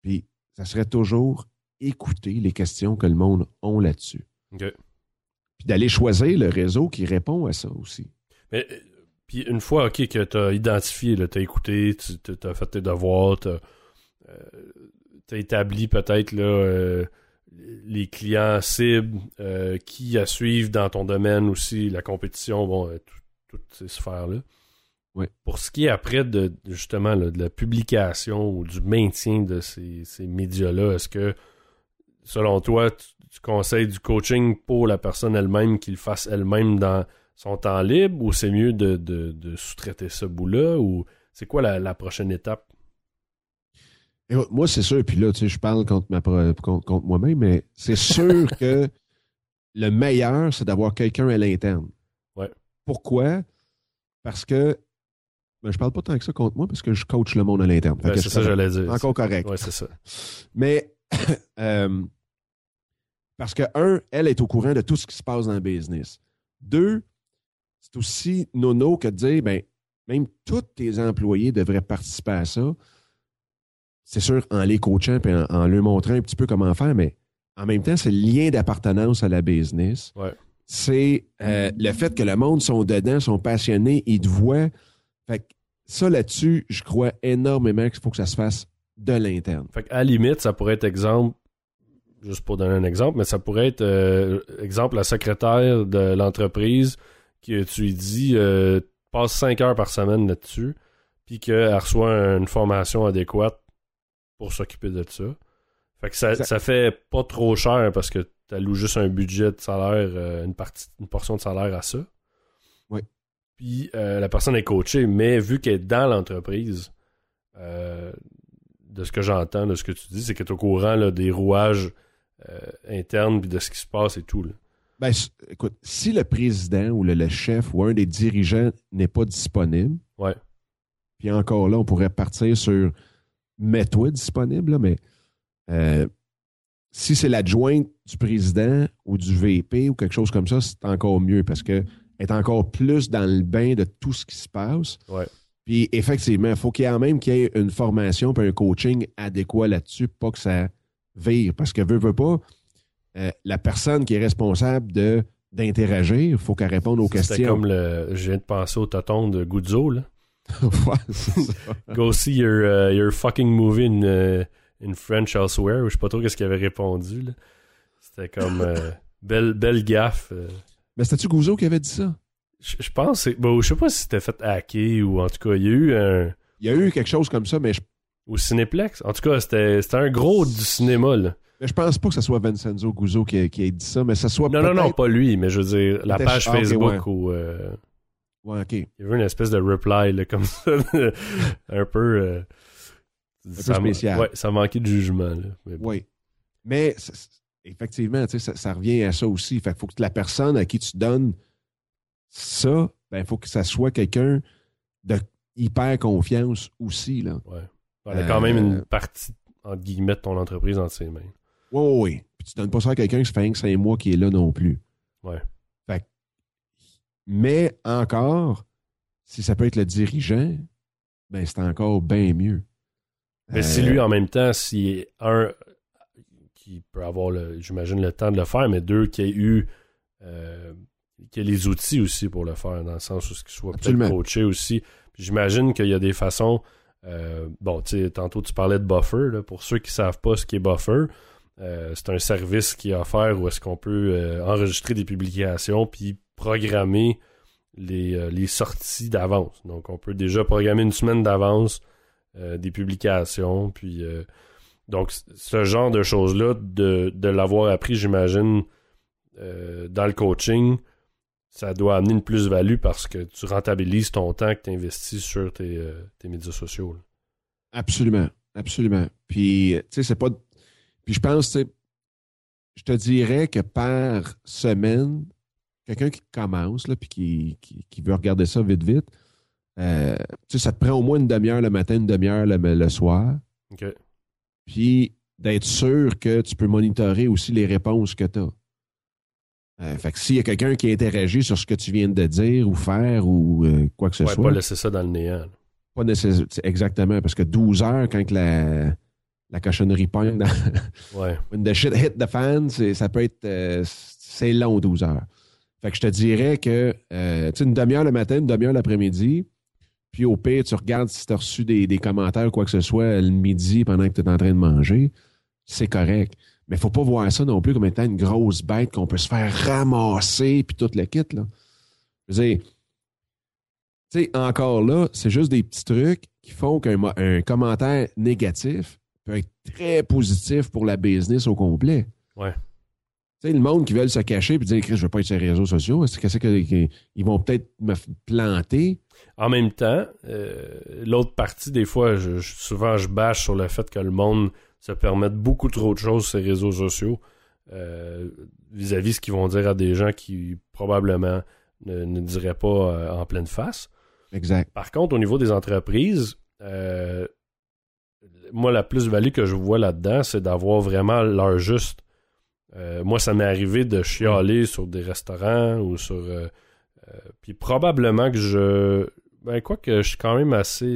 puis ça serait toujours écouter les questions que le monde a là-dessus.
OK.
Puis d'aller choisir le réseau qui répond à ça aussi.
Mais, euh, puis une fois, OK, que tu as identifié, tu as écouté, tu as fait tes devoirs, tu as, établi peut-être là, euh, les clients cibles, euh, qui à suivre dans ton domaine aussi, la compétition, bon, euh, tout- toutes ces sphères-là.
Oui.
Pour ce qui est après de de- justement là, de la publication ou du maintien de ces, ces médias-là, est-ce que selon toi, tu, tu conseilles du coaching pour la personne elle-même qu'il fasse elle-même dans son temps libre ou c'est mieux de, de- de sous-traiter ce bout-là ou c'est quoi la, la prochaine étape?
Écoute, moi, c'est sûr, puis là, tu sais, je parle contre, ma, contre, contre moi-même, mais c'est sûr que le meilleur, c'est d'avoir quelqu'un à l'interne.
Ouais.
Pourquoi? Parce que, ben, je parle pas tant que ça contre moi, parce que je coach le monde à l'interne.
Ouais, c'est ça j'allais dire.
Encore correct.
Ouais, c'est ça.
Mais, euh, Parce que, un, elle est au courant de tout ce qui se passe dans le business. Deux, c'est aussi nono que de dire, ben, même tous tes employés devraient participer à ça. C'est sûr, en les coachant et en, en leur montrant un petit peu comment faire, mais en même temps, c'est le lien d'appartenance à la business.
Ouais.
C'est euh, le fait que le monde sont dedans, sont passionnés, ils te voient. Fait que ça, là-dessus, je crois énormément qu'il faut que ça se fasse de l'interne.
Fait à la limite, ça pourrait être exemple, juste pour donner un exemple, mais ça pourrait être euh, exemple la secrétaire de l'entreprise que tu lui dis euh, passe 5 heures par semaine là-dessus, puis qu'elle reçoit une formation adéquate pour s'occuper de ça. Fait que ça,
Ça-
fait pas trop cher parce que tu alloues juste un budget de salaire, euh, une partie, une portion de salaire à ça.
Oui.
Puis euh, la personne est coachée, mais vu qu'elle est dans l'entreprise, de ce que j'entends, de ce que tu dis, c'est qu'elle est au courant là, des rouages internes puis de ce qui se passe et tout. là.
Ben, écoute, si le président ou le, le chef ou un des dirigeants n'est pas disponible,
Ouais.
puis encore là, on pourrait partir sur mets-toi disponible, là, mais euh, si c'est l'adjointe du président ou du VP ou quelque chose comme ça, c'est encore mieux parce que est encore plus dans le bain de tout ce qui se passe.
Ouais.
Puis effectivement, il faut qu'il y ait quand même qu'il y ait une formation puis un coaching adéquat là-dessus, pas que ça vire. Parce que veut, veut pas, euh, la personne qui est responsable de d'interagir, il faut qu'elle réponde aux
C'était
questions.
comme le. Je viens de penser au tonton de Guzzo, là.
C'est.
Go see your, uh, your fucking movie in, uh, in French elsewhere. Je sais pas trop qu'est-ce qu'il avait répondu, là. C'était comme. euh, belle, belle gaffe. euh.
Mais c'était-tu Gouzeau qui avait dit ça?
Je je pense, c'est- bon, je sais pas si c'était fait hacker ou en tout cas, il y a eu un.
Il y a eu quelque chose comme ça, mais je,
Au Cinéplex. En tout cas, c'était un gros du cinéma, là.
Mais je pense pas que ce soit Vincenzo Gouzeau qui, a- qui ait dit ça, mais ça soit
Non, non, non, pas lui, mais je veux dire, la page
ah, ok,
Facebook
ouais.
où euh,
Ouais, OK.
il y avait une espèce de reply, là, comme ça, un peu. euh, ça
spécial.
Ouais, ça manquait de jugement, là. Mais bon.
Oui. Mais effectivement, tu sais, ça, ça revient à ça aussi. Fait faut que la personne à qui tu donnes ça, ben, il faut que ça soit quelqu'un de hyper confiance aussi. Là.
Ouais. Elle a quand même
Euh,
une partie, entre guillemets, de ton entreprise entre ses mains.
Oui, oui. Puis tu donnes pas ça à quelqu'un qui fait que cinq mois qui est là non plus.
Ouais.
Fait mais encore, si ça peut être le dirigeant, ben c'est encore bien mieux.
Mais
Euh,
si lui, en même temps, si un qui peut avoir, le, j'imagine, le temps de le faire, mais deux, qui a eu euh, qui a les outils aussi pour le faire, dans le sens où ce qu'il soit peut-être coaché aussi. Puis j'imagine qu'il y a des façons. euh, bon, tu sais, tantôt tu parlais de buffer. là. pour ceux qui savent pas ce qu'est buffer, euh, c'est un service qui est offert où est-ce qu'on peut euh, enregistrer des publications puis programmer les, euh, les sorties d'avance. Donc, on peut déjà programmer une semaine d'avance des publications. Donc, ce genre de choses-là, de, de l'avoir appris, j'imagine, dans le coaching, ça doit amener une plus-value parce que tu rentabilises ton temps que tu investis sur tes, médias sociaux.
Absolument, absolument. Puis, tu sais, c'est pas. Puis, je pense, tu sais, je te dirais que par semaine, quelqu'un qui commence, là, puis qui, qui, qui veut regarder ça vite, vite, euh, tu sais, ça te prend au moins une demi-heure le matin, une demi-heure le, le soir.
OK.
Puis, d'être sûr que tu peux monitorer aussi les réponses que tu as. fait que s'il y a quelqu'un qui interagit sur ce que tu viens de dire ou faire ou euh, quoi que ce
Ouais,
soit,
pas laisser ça dans le néant. là.
pas nécessairement. Exactement, parce que 12 heures, quand que la, la cochonnerie pogne dans
Ouais.
When the shit hit the fan, ça peut être. euh, c'est long, 12 heures. Fait que je te dirais que, euh, tu sais, une demi-heure le matin, une demi-heure l'après-midi, puis au pire, tu regardes si tu as reçu des, des commentaires ou quoi que ce soit le midi pendant que tu es en train de manger, c'est correct. Mais faut pas voir ça non plus comme étant une grosse bête qu'on peut se faire ramasser puis tout le kit, là. Je veux dire, tu sais, encore là, c'est juste des petits trucs qui font qu'un un commentaire négatif peut être très positif pour la business au complet.
Ouais.
Tu sais, le monde qui veut se cacher et dire, Chris, je veux pas être sur les réseaux sociaux, est-ce que c'est que- que- ils vont peut-être me planter?
En même temps, euh, l'autre partie, des fois, je, je- souvent, je bâche sur le fait que le monde se permette beaucoup trop de choses sur les réseaux sociaux euh, vis-à-vis ce qu'ils vont dire à des gens qui probablement ne, ne diraient pas euh, en pleine face.
Exact.
Par contre, au niveau des entreprises, euh, moi, la plus-value que je vois là-dedans, c'est d'avoir vraiment leur juste Euh, moi, ça m'est arrivé de chialer sur des restaurants ou sur. euh, euh, puis probablement que je. Ben, quoi que je suis quand même assez.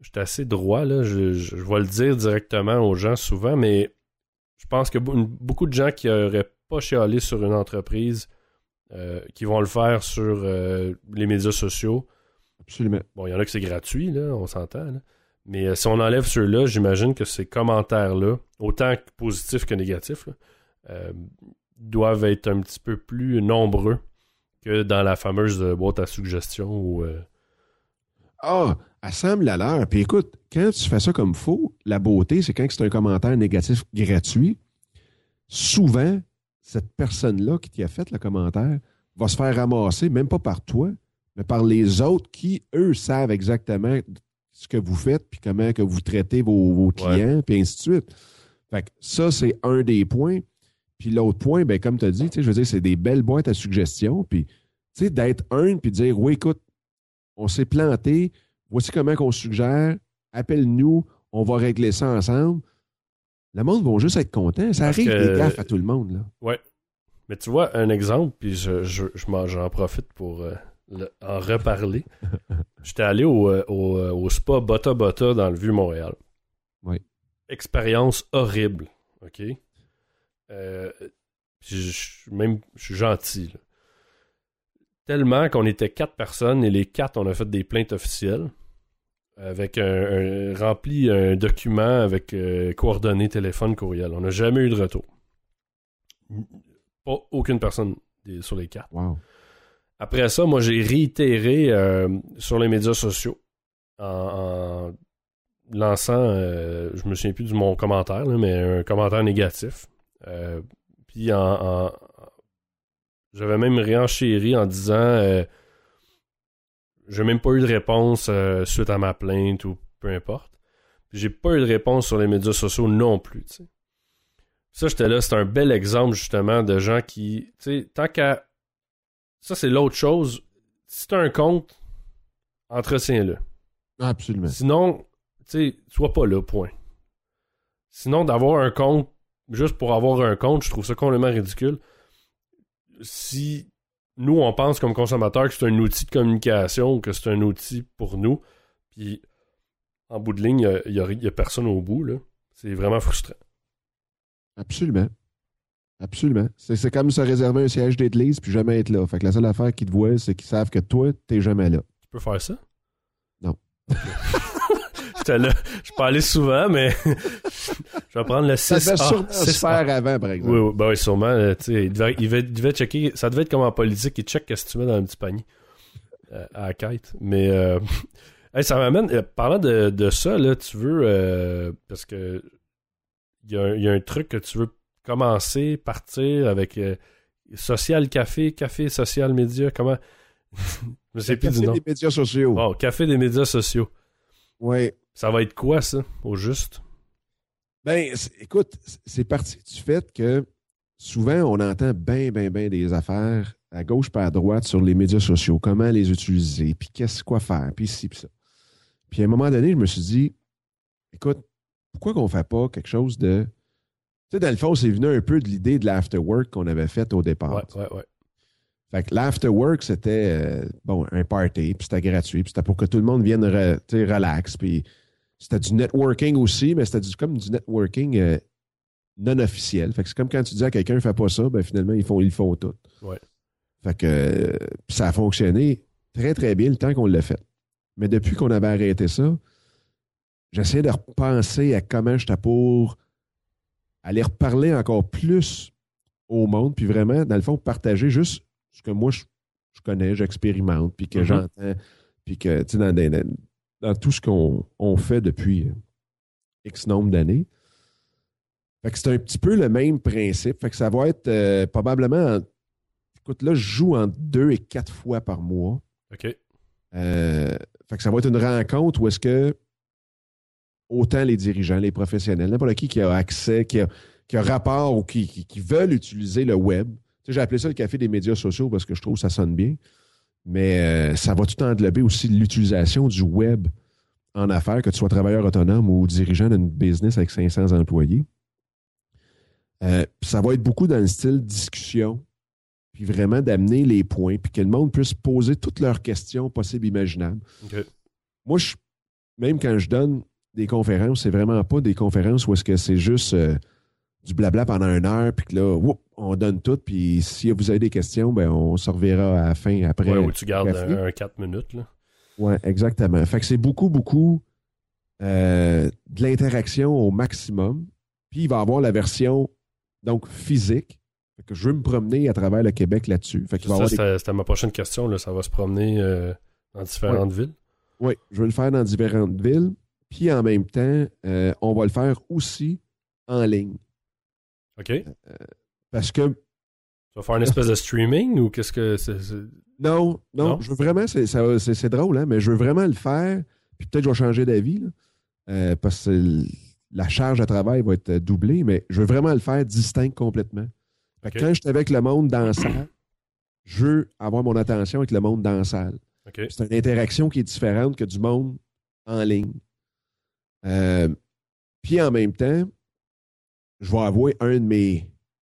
je suis assez droit, là. Je, je, je vais le dire directement aux gens souvent, mais je pense que be- beaucoup de gens qui n'auraient pas chialé sur une entreprise, qui vont le faire sur les médias sociaux.
Absolument.
Bon, il y en a que c'est gratuit, là, on s'entend. là. Mais euh, si on enlève ceux-là, j'imagine que ces commentaires-là, autant positifs que négatifs, euh, doivent être un petit peu plus nombreux que dans la fameuse euh, boîte à suggestions euh,
Ah, assemble la leur. Puis écoute, quand tu fais ça comme faux, la beauté, c'est quand c'est un commentaire négatif gratuit, souvent, cette personne-là qui t'y a fait le commentaire va se faire ramasser, même pas par toi, mais par les autres qui, eux, savent exactement ce que vous faites, puis comment que vous traitez vos, vos clients, puis ainsi de suite. Fait que ça, c'est un des points. Puis l'autre point, ben, comme tu as dit, je veux dire, c'est des belles boîtes à suggestions. Puis, tu sais, d'être un, puis de dire, oui, écoute, on s'est planté, voici comment qu'on suggère, appelle-nous, on va régler ça ensemble. Le monde va juste être content. Ça
Parce
arrive
que-
des gaffes à tout le monde.
Ouais. Mais tu vois, un exemple, puis je, je, j'en profite pour euh, le- en reparler. J'étais allé au, euh, au, euh, au spa Bota Bota dans le Vieux-Montréal.
Oui.
Expérience horrible. OK? Euh, je, je- même, je suis gentil. là. Tellement qu'on était quatre personnes et les quatre, on a fait des plaintes officielles avec un, un- rempli un document avec euh, coordonnées, téléphone, courriel. On n'a jamais eu de retour. Pas aucune personne des- sur les quatre.
Wow.
Après ça, moi, j'ai réitéré euh, sur les médias sociaux en, lançant, euh, je me souviens plus de mon commentaire, mais un commentaire négatif. Euh, puis en, j'avais même réenchéri en disant euh, j'ai même pas eu de réponse euh, suite à ma plainte ou peu importe. J'ai pas eu de réponse sur les médias sociaux non plus. tu sais. Ça, j'étais là, c'est un bel exemple justement de gens qui, tant qu'à ça, c'est l'autre chose. Si t'as un compte, entretiens-le.
Absolument.
Sinon, tu sais, sois pas là, point. Sinon, d'avoir un compte juste pour avoir un compte, je trouve ça complètement ridicule. Si nous, on pense comme consommateurs que c'est un outil de communication, que c'est un outil pour nous, puis en bout de ligne, il n'y a, a personne au bout, là. C'est vraiment frustrant.
Absolument. Absolument. C'est comme se réserver un siège d'église puis jamais être là. Fait que la seule affaire qu'ils te voient, c'est qu'ils savent que toi, t'es jamais là.
Tu peux faire ça?
Non.
J'étais là. Je peux aller souvent, mais je vais prendre le 6
Ça devait sûrement se faire avant, par exemple.
Oui, oui, ben oui, sûrement. euh, tu sais, il, devait, il, devait, il devait checker. Ça devait être comme en politique, il check qu'est-ce que tu mets dans un petit panier euh, à la quête. Mais euh, hey, ça m'amène. euh, parlant de, de ça, là, tu veux. euh, parce que y, il y a un truc que tu veux commencer, partir avec euh, Social Café, Café Social Média, comment? je sais plus
Café
du nom.
des médias sociaux.
Bon, Café des médias sociaux.
Oui.
Ça va être quoi, ça, au juste?
Ben, écoute, c'est- c'est parti du fait que souvent, on entend bien, bien, bien des affaires à gauche pas à droite sur les médias sociaux, comment les utiliser, puis qu'est-ce quoi faire, puis ci, puis ça. Puis à un moment donné, je me suis dit, écoute, pourquoi qu'on ne fait pas quelque chose de. Tu sais, dans le fond, c'est venu un peu de l'idée de l'afterwork qu'on avait fait au départ.
Ouais, ouais, ouais.
Fait que l'afterwork, c'était euh, bon, un party, puis c'était gratuit, puis c'était pour que tout le monde vienne re- tu sais, relax, puis c'était du networking aussi, mais c'était du- comme du networking euh, non officiel. Fait que c'est comme quand tu dis à quelqu'un fais pas ça, ben finalement ils font ils le font tout.
Ouais.
Fait que euh, ça a fonctionné très très bien le temps qu'on l'a fait. Mais depuis qu'on avait arrêté ça, j'essayais de repenser à comment j'étais pour aller reparler encore plus au monde, puis vraiment, dans le fond, partager juste ce que moi je, je connais, j'expérimente, puis que
Mhm.
j'entends, puis que, tu sais, dans, dans- tout ce qu'on on fait depuis euh, X nombre d'années. Fait que c'est un petit peu le même principe. Fait que ça va être euh, probablement. en- écoute, là, je joue entre deux et quatre fois par mois.
OK.
Euh, fait que ça va être une rencontre où est-ce que autant les dirigeants, les professionnels, n'importe qui qui a accès, qui a, qui a rapport ou qui, qui, qui veulent utiliser le web. Tu sais, j'ai appelé ça le café des médias sociaux parce que je trouve que ça sonne bien. Mais euh, ça va tout englober aussi l'utilisation du web en affaires, que tu sois travailleur autonome ou dirigeant d'une business avec 500 employés. Euh, ça va être beaucoup dans le style discussion, puis vraiment d'amener les points, puis que le monde puisse poser toutes leurs questions possibles, imaginables. Moi, je, même quand je donne des conférences, c'est vraiment pas des conférences où est-ce que c'est juste euh, du blabla pendant une heure, puis que là, whoop, on donne tout, puis si vous avez des questions, ben on se reverra à la fin après.
Ouais, où tu gardes
café.
un, 4 minutes. Là.
Oui, exactement. Fait que c'est beaucoup, beaucoup euh, de l'interaction au maximum. Puis il va y avoir la version donc physique. Fait que je veux me promener à travers le Québec là-dessus. Fait qu'il va y
Ça,
avoir des-
c'était ma prochaine question. Là. Ça va se promener euh, dans différentes villes?
Oui, je veux le faire dans différentes villes. Puis en même temps, euh, on va le faire aussi en ligne.
OK. Tu
Parce que
vas faire une espèce de streaming ou qu'est-ce que c'est?
non, non,
Non?
je veux vraiment, c'est, drôle, hein, mais je veux vraiment le faire. Puis peut-être que je vais changer d'avis, euh, parce que la charge de travail va être doublée, mais je veux vraiment le faire distinct complètement. Fait que
OK.
quand je suis avec le monde dans la salle, je veux avoir mon attention avec le monde dans la salle.
OK.
Puis C'est une interaction qui est différente que du monde en ligne. Euh, puis en même temps, je vais avouer un de mes,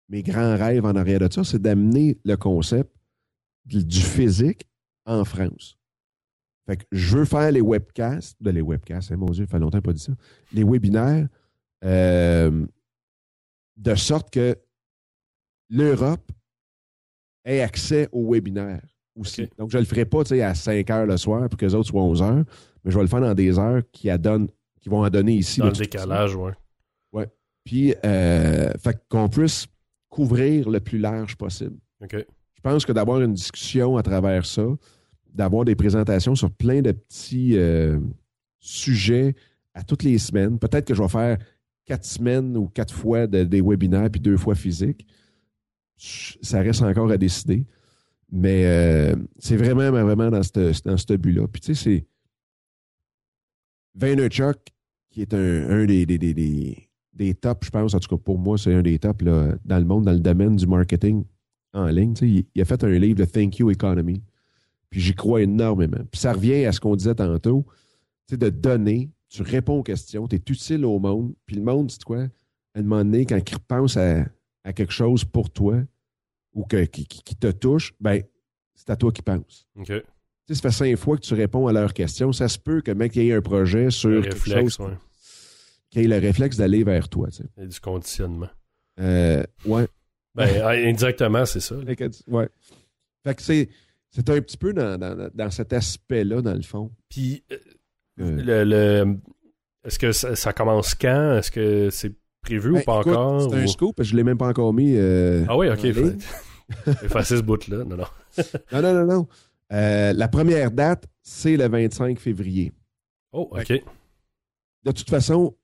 mes grands rêves en arrière de ça, c'est d'amener le concept du physique en France. Fait que je veux faire les webcasts, de les webcasts, hein, mon Dieu, ça fait longtemps que pas dit ça, les webinaires, euh, de sorte que l'Europe ait accès aux webinaires aussi. Donc, je ne le ferai pas à 5 heures le soir pour que les autres soient 11 heures, mais je vais le faire dans des heures qui, adonnent- qui vont en donner ici.
Dans le décalage, ouais.
Puis, euh, fait qu'on puisse couvrir le plus large possible.
OK.
Je pense que d'avoir une discussion à travers ça, d'avoir des présentations sur plein de petits euh, sujets à toutes les semaines, peut-être que je vais faire quatre semaines ou quatre fois de- des webinaires puis deux fois physique. Ça reste encore à décider. Mais euh, c'est vraiment, vraiment dans ce dans ce but-là. Puis tu sais, c'est Vaynerchuk, qui est un, un des, des, des, des, tops, je pense, en tout cas pour moi, c'est un des tops là, dans le monde, dans le domaine du marketing en ligne. Il, il a fait un livre, le Thank You Economy. Puis j'y crois énormément. Puis ça revient à ce qu'on disait tantôt, tu sais, de donner, tu réponds aux questions, tu es utile au monde. Puis le monde, c'est quoi? À un moment donné, quand il repense à, à quelque chose pour toi ou que, qui, qui- te touche, ben c'est à toi qui pense.
OK.
Tu sais, ça fait cinq fois que tu réponds à leurs questions. Ça se peut que le mec ait un projet sur
Le
quelque
réflexe,
chose,
ouais.
qu'il ait le réflexe d'aller vers toi. Tu sais.
Et du conditionnement.
Euh, ouais.
Ben, ah, indirectement, c'est ça.
Fait ouais. Fait que c'est, c'est un petit peu dans, dans, dans cet aspect-là, dans le fond.
Puis, euh,
Euh,
le, le- est-ce que ça, ça commence quand? Est-ce que c'est prévu
ben,
ou pas
écoute,
encore?
C'est un
ou-
scoop, parce que je ne l'ai même pas encore mis. euh,
Ah oui, ok. Faut effacer ce bout-là. Non, non.
Non, non, non, non. Euh, la première date, c'est le 25 février.
Oh, ok.
Fait De toute façon,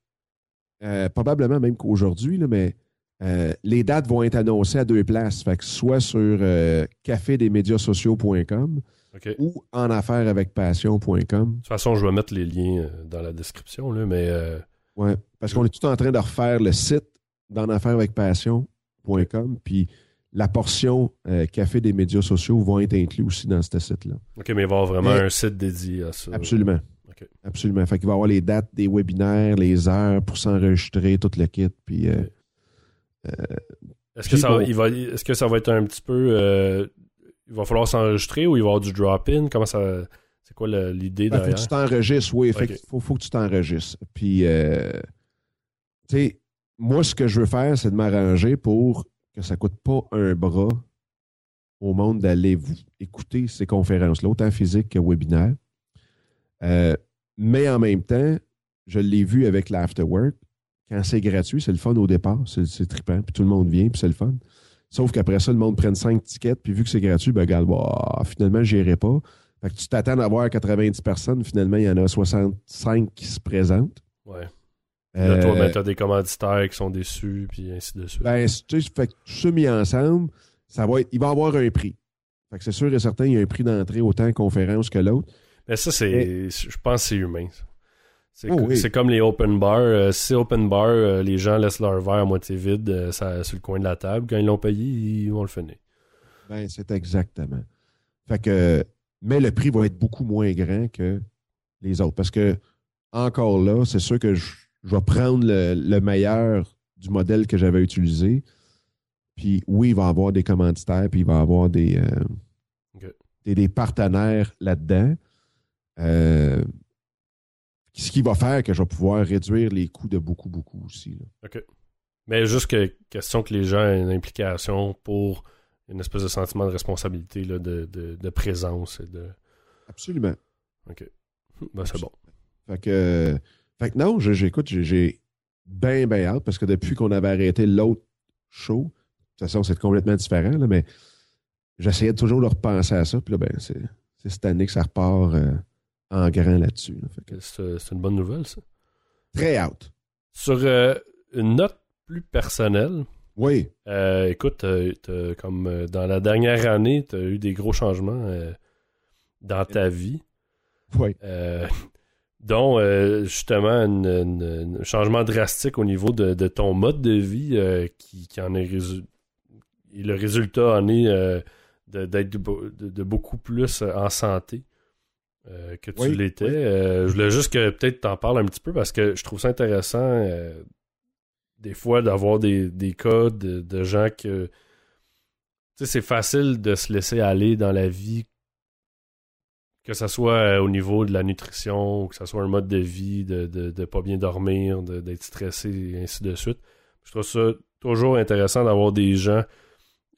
euh, probablement même qu'aujourd'hui, mais euh, les dates vont être annoncées à deux places. Fait que soit sur euh, cafédesmédiasociaux.com
ok. De
ou en affaires avec passion.com.
toute façon, je vais mettre les liens dans la description, là, mais euh,
Ouais, parce qu'on est tout en train de refaire le site d'en affaires avec passion.com. Puis la portion euh, café des médias sociaux vont être inclus aussi dans ce site-là.
ok, mais il va y avoir vraiment
Mais-
un site dédié à ça.
Absolument. Absolument. Fait qu'il va y avoir les dates des webinaires, les heures pour s'enregistrer, tout le kit. Puis euh,
Est-ce que, ça,
bon.
il va, est-ce que ça va être un petit peu. euh, il va falloir s'enregistrer ou il va y avoir du drop-in? Comment ça. C'est quoi le- l'idée
Ben, faut
derrière?
que tu t'enregistres, oui. Fait
Ok.
qu'il faut, faut que tu t'enregistres. Puis, euh, tu sais, moi, ce que je veux faire, c'est de m'arranger pour que ça coûte pas un bras au monde d'aller écouter ces conférences-là, autant physique que webinaire. Euh, mais en même temps, je l'ai vu avec l'afterwork. Quand c'est gratuit, c'est le fun au départ. C'est, trippant. Puis tout le monde vient, puis c'est le fun. Sauf qu'après ça, le monde prenne cinq tickets, puis vu que c'est gratuit, ben, regarde, bah, finalement, je n'irai pas. Fait que tu t'attends à avoir 90 personnes, finalement, il y en a 65 qui se présentent.
Ouais. Là, toi,
Euh,
ben, t'as des commanditaires qui sont déçus, puis ainsi de suite.
ben, tu sais, fait que tout ça mis ensemble, ça va être, il va avoir un prix. Fait que c'est sûr et certain, il y a un prix d'entrée autant conférence que l'autre.
Mais ça, c'est. Je pense que c'est humain. C'est
Oh,
co-
oui.
c'est comme les open bars. Euh, si c'est open bar, euh, les gens laissent leur verre à moitié vide euh, ça- sur le coin de la table. Quand ils l'ont payé, ils vont le finir.
Ben, c'est exactement. Fait que, mais le prix va être beaucoup moins grand que les autres. Parce que, encore là, c'est sûr que je, je vais prendre le, le meilleur du modèle que j'avais utilisé. Puis oui, il va y avoir des commanditaires, puis il va y avoir des, euh,
Ok.
des, des partenaires là-dedans. Euh, ce qui va faire que je vais pouvoir réduire les coûts de beaucoup, beaucoup aussi. là.
Mais juste que question que les gens aient une implication pour une espèce de sentiment de responsabilité, là, de, de, de présence et de.
Absolument.
Ben, c'est bon.
Fait que, fait que non, j'écoute, j'ai- bien, bien hâte parce que depuis qu'on avait arrêté l'autre show, de toute façon, c'est complètement différent, là, mais j'essayais toujours de repenser à ça. Puis là, ben, c'est cette année que ça repart euh, en grand là-dessus. là.
C'est une bonne nouvelle, ça.
très hâte.
Sur euh, une note plus personnelle,
Oui.
euh, écoute, comme dans la dernière année, tu as eu des gros changements dans ta vie.
Oui.
Dont euh, justement un changement drastique au niveau de, de ton mode de vie euh, qui, qui en est résu- et le résultat en est euh, d'être de, de- de beaucoup plus en santé que tu
Oui,
l'étais.
oui.
Je voulais juste que peut-être t'en parles un petit peu parce que je trouve ça intéressant des fois d'avoir des, des cas de, de gens que tu sais c'est facile de se laisser aller dans la vie que ça soit euh, au niveau de la nutrition, que ça soit un mode de vie, de, de, de pas bien dormir, d'être stressé, et ainsi de suite. Je trouve ça toujours intéressant d'avoir des gens,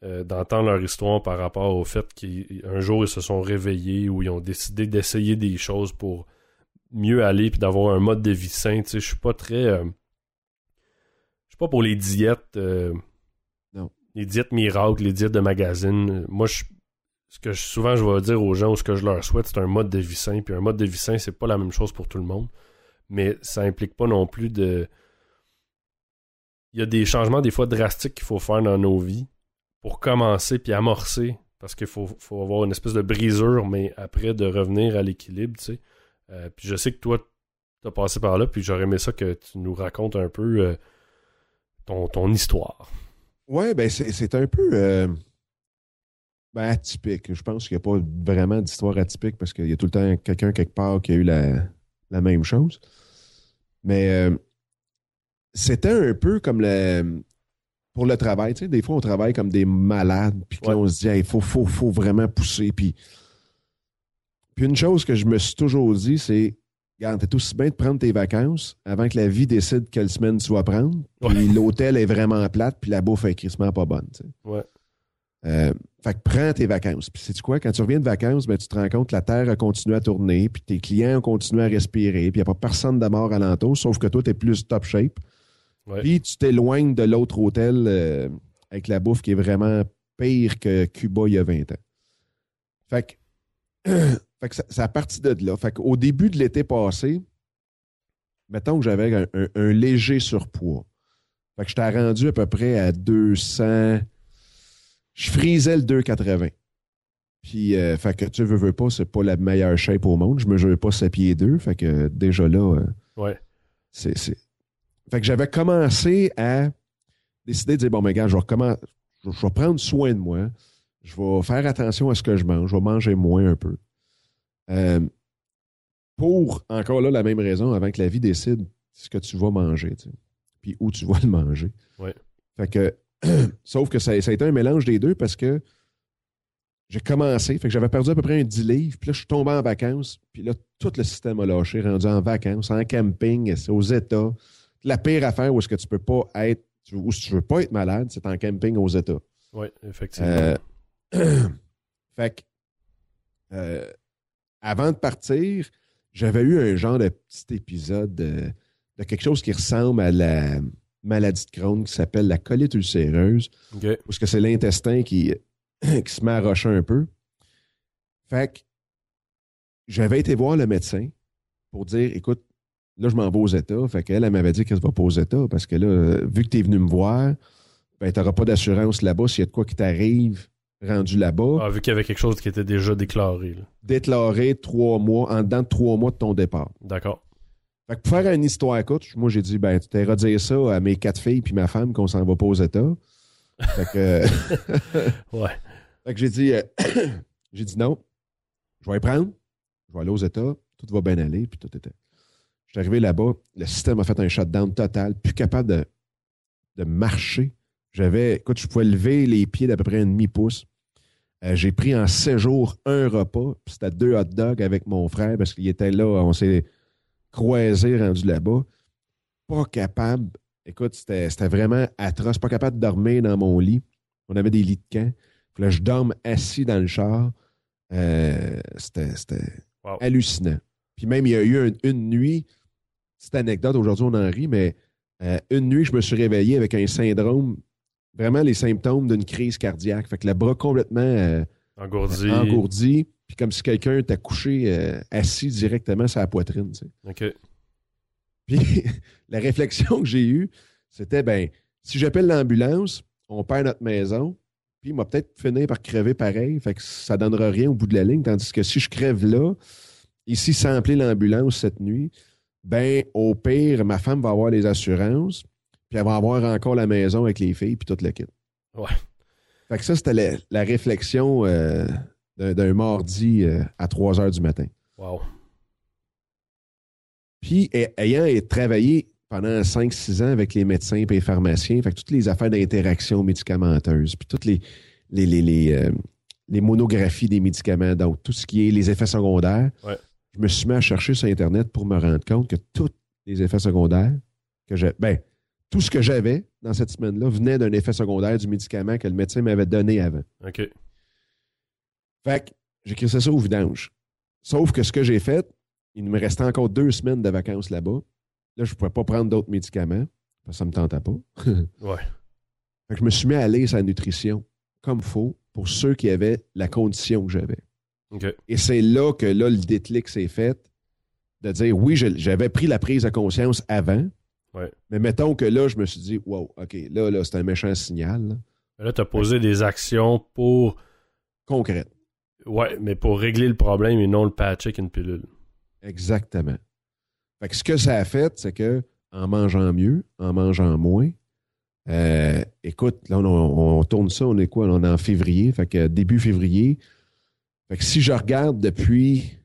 euh, d'entendre leur histoire par rapport au fait qu'un jour ils se sont réveillés ou ils ont décidé d'essayer des choses pour mieux aller puis d'avoir un mode de vie sain. Tu sais, je suis pas très. euh, je suis pas pour les diètes. euh,
Non.
Les diètes miracles, les diètes de magazine. Moi, je ce que souvent je vais dire aux gens ou ce que je leur souhaite, c'est un mode de vie sain. Puis un mode de vie sain, c'est pas la même chose pour tout le monde. Mais ça implique pas non plus de. Il y a des changements des fois drastiques qu'il faut faire dans nos vies pour commencer puis amorcer. Parce qu'il faut, faut avoir une espèce de brisure, mais après de revenir à l'équilibre, tu sais. Euh, puis je sais que toi, t'as passé par là, puis j'aurais aimé ça que tu nous racontes un peu euh, ton, ton histoire.
Ouais, ben c'est c'est un peu euh, ben, atypique. Je pense qu'il n'y a pas vraiment d'histoire atypique parce qu'il y a tout le temps quelqu'un quelque part qui a eu la, la même chose. Mais euh, c'était un peu comme le pour le travail. Tu sais, des fois, on travaille comme des malades, puis
Ouais.
on se dit, il faut, faut, faut vraiment pousser. Puis, puis une chose que je me suis toujours dit, c'est Regarde, t'es aussi bien de prendre tes vacances avant que la vie décide quelle semaine tu vas prendre. Puis
Ouais.
l'hôtel est vraiment plate, puis la bouffe est crissement pas bonne. tu sais.
Ouais.
Euh, fait que prends tes vacances. Puis sais-tu quoi? Quand tu reviens de vacances, ben, tu te rends compte que la Terre a continué à tourner, puis tes clients ont continué à respirer, puis il n'y a pas personne de mort alentour, sauf que toi, tu es plus top shape.
Ouais.
Puis tu t'éloignes de l'autre hôtel euh, avec la bouffe qui est vraiment pire que Cuba il y a 20 ans. Fait que, fait que ça, ça a parti de là. Fait qu'au début de l'été passé, mettons que j'avais un, un- un léger surpoids. Fait que j'étais rendu à peu près à 200. Je frisais le 2,80. Puis, euh, fait que tu veux, veux pas, c'est pas la meilleure shape au monde. Je mesure pas 7 pieds 2. Fait que déjà là, euh,
Ouais.
c'est, Fait que j'avais commencé à décider de dire bon, mais gars, je vais, je je vais prendre soin de moi. Je vais faire attention à ce que je mange. Je vais manger moins un peu. Euh, pour, encore là, la même raison, avant que la vie décide ce que tu vas manger, tu sais, puis où tu vas le manger.
Ouais.
Fait que, sauf que ça, ça a été un mélange des deux parce que j'ai commencé, fait que j'avais perdu à peu près un 10 livres, puis là, je suis tombé en vacances, puis là, tout le système a lâché, rendu en vacances, en camping, c'est aux États. La pire affaire où est-ce que tu peux pas être, ou si tu veux pas être malade, c'est en camping aux États.
Oui, effectivement.
Euh, fait que, euh, avant de partir, j'avais eu un genre de petit épisode de, de quelque chose qui ressemble à la maladie de Crohn qui s'appelle la colite ulcéreuse, parce que c'est l'intestin qui, qui se met à rocher un peu. Fait que j'avais été voir le médecin pour dire, écoute, là, je m'en vais aux États. Fait qu'elle, elle m'avait dit qu'elle ne va pas aux États parce que là, vu que tu es venu me voir, ben, tu n'auras pas d'assurance là-bas s'il y a de quoi qui t'arrive rendu là-bas.
Ah, vu qu'il y avait quelque chose qui était déjà déclaré. là.
Déclaré trois mois, en dedans de trois mois de ton départ.
D'accord.
Fait que pour faire une histoire courte, moi, j'ai dit, ben, tu t'iras dire ça à mes quatre filles puis ma femme qu'on s'en va pas aux États. Fait que,
Ouais.
fait que j'ai dit, euh, j'ai dit non, je vais y prendre, je vais aller aux États, tout va bien aller, puis tout était. Je suis arrivé là-bas, le système a fait un shutdown total, plus capable de, de marcher. J'avais, écoute, je pouvais lever les pieds d'à peu près un demi-pouce. Euh, j'ai pris en sept jours un repas, puis c'était deux hot dogs avec mon frère parce qu'il était là, on s'est croisés rendu là-bas. Pas capable, écoute, c'était vraiment atroce, pas capable de dormir dans mon lit. On avait des lits de camp. Puis là, je dorme assis dans le char. Euh, c'était
Wow.
hallucinant. Puis même, il y a eu un- une nuit, cette anecdote, aujourd'hui on en rit, mais euh, une nuit, je me suis réveillé avec un syndrome, vraiment les symptômes d'une crise cardiaque. Fait que le bras complètement euh,
Engourdi.
engourdi, puis comme si quelqu'un t'a couché euh, assis directement sur la poitrine. tu sais.
OK.
Puis la réflexion que j'ai eue, c'était ben, si j'appelle l'ambulance, on perd notre maison, puis il m'a peut-être fini par crever pareil, fait que ça donnera rien au bout de la ligne. Tandis que si je crève là, ici, sans appeler l'ambulance cette nuit, ben, au pire, ma femme va avoir les assurances, puis elle va avoir encore la maison avec les filles, puis tout le kit.
Ouais.
Fait que ça, c'était la, la réflexion euh, d'un mardi euh, à 3 heures du matin.
Wow.
Puis, ay- ayant travaillé pendant 5-6 ans avec les médecins et les pharmaciens, fait que toutes les affaires d'interaction médicamenteuse, puis toutes les, les, les, les, euh, les monographies des médicaments, donc tout ce qui est les effets secondaires,
Ouais.
je me suis mis à chercher sur Internet pour me rendre compte que tous les effets secondaires que j'ai. Ben, tout ce que j'avais dans cette semaine-là venait d'un effet secondaire du médicament que le médecin m'avait donné avant.
OK.
Fait que j'ai crissé ça au vidange. Sauf que ce que j'ai fait, il me restait encore deux semaines de vacances là-bas. Là, je ne pouvais pas prendre d'autres médicaments. parce que ça ne me tentait pas.
Ouais.
Fait que je me suis mis à aller sur la nutrition comme faut pour ceux qui avaient la condition que j'avais.
OK.
Et c'est là que là, le déclic s'est fait de dire oui, j'avais pris la prise de conscience avant.
Ouais.
Mais mettons que là, je me suis dit, wow, OK, là, là c'est un méchant signal. là.
Là, tu as posé des actions pour.
Concrète.
Ouais, mais pour régler le problème et non le patcher avec une pilule.
Exactement. Fait que ce que ça a fait, c'est que en mangeant mieux, en mangeant moins, euh, écoute, là, on, on tourne ça, on est quoi? On est en février, fait que début février. Fait que si je regarde depuis,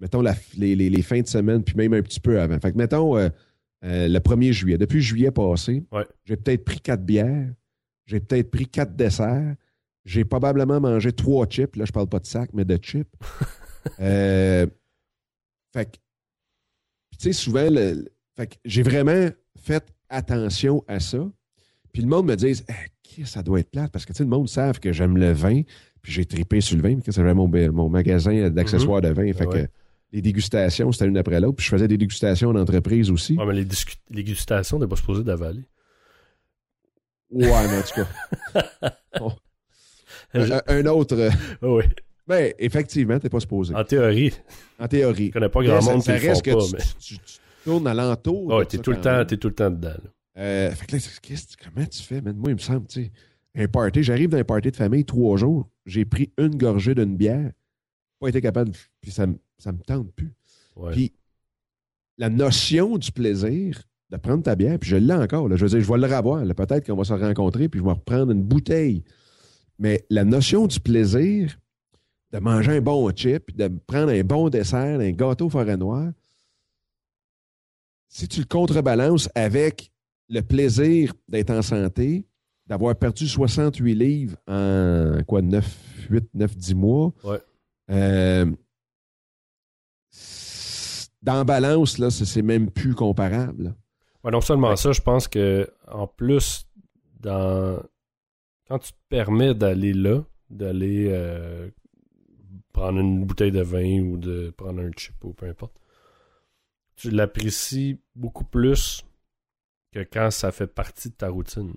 mettons, la- les, les- les fins de semaine, puis même un petit peu avant. Fait que mettons euh, euh, le 1er juillet. Depuis juillet passé,
Ouais.
j'ai peut-être pris quatre bières, j'ai peut-être pris quatre desserts, j'ai probablement mangé trois chips. Là, je parle pas de sac, mais de chips. Euh, fait que, tu sais, souvent, le- fait que j'ai vraiment fait attention à ça. Puis le monde me dit, Eh, ça doit être plate parce que tu sais, le monde savent que j'aime le vin, puis j'ai tripé sur le vin, puis que j'avais mon, mon magasin d'accessoires de vin. Fait que les dégustations, c'était une après l'autre. Puis je faisais des dégustations en entreprise aussi.
Ouais, mais les, les dégustations, t'es pas supposé d'avaler.
Ouais, mais en tout cas. Bon. Un, un- autre. euh,
Ah oui.
Ben, effectivement, t'es pas supposé.
En théorie,
En théorie.
je connais pas grand monde
ça
qui le
reste
font
que
pas,
tu,
mais.
tu- tu tournes alentour.
Ouais,
de
t'es tout, le temps, t'es tout le temps dedans. là.
Euh, fait que là, comment tu fais? man? Moi, il me semble, tu sais, un party, j'arrive dans un party de famille trois jours, j'ai pris une gorgée d'une bière, pas été capable, de- puis ça, ça me tente plus.
Ouais.
Puis la notion du plaisir de prendre ta bière, puis je l'ai encore, là, je veux dire, je vais le revoir, peut-être qu'on va se rencontrer, puis je vais reprendre une bouteille. Mais la notion du plaisir de manger un bon chip, de prendre un bon dessert, un gâteau forêt noire, si tu le contrebalances avec le plaisir d'être en santé, d'avoir perdu 68 livres en quoi, 9, 8, 9, 10 mois,
Ouais.
euh, dans balance, là, c'est même plus comparable.
Ouais, non seulement ça, je pense que en plus, dans quand tu te permets d'aller là, d'aller euh, prendre une bouteille de vin ou de prendre un chip ou peu importe, tu l'apprécies beaucoup plus que quand ça fait partie de ta routine.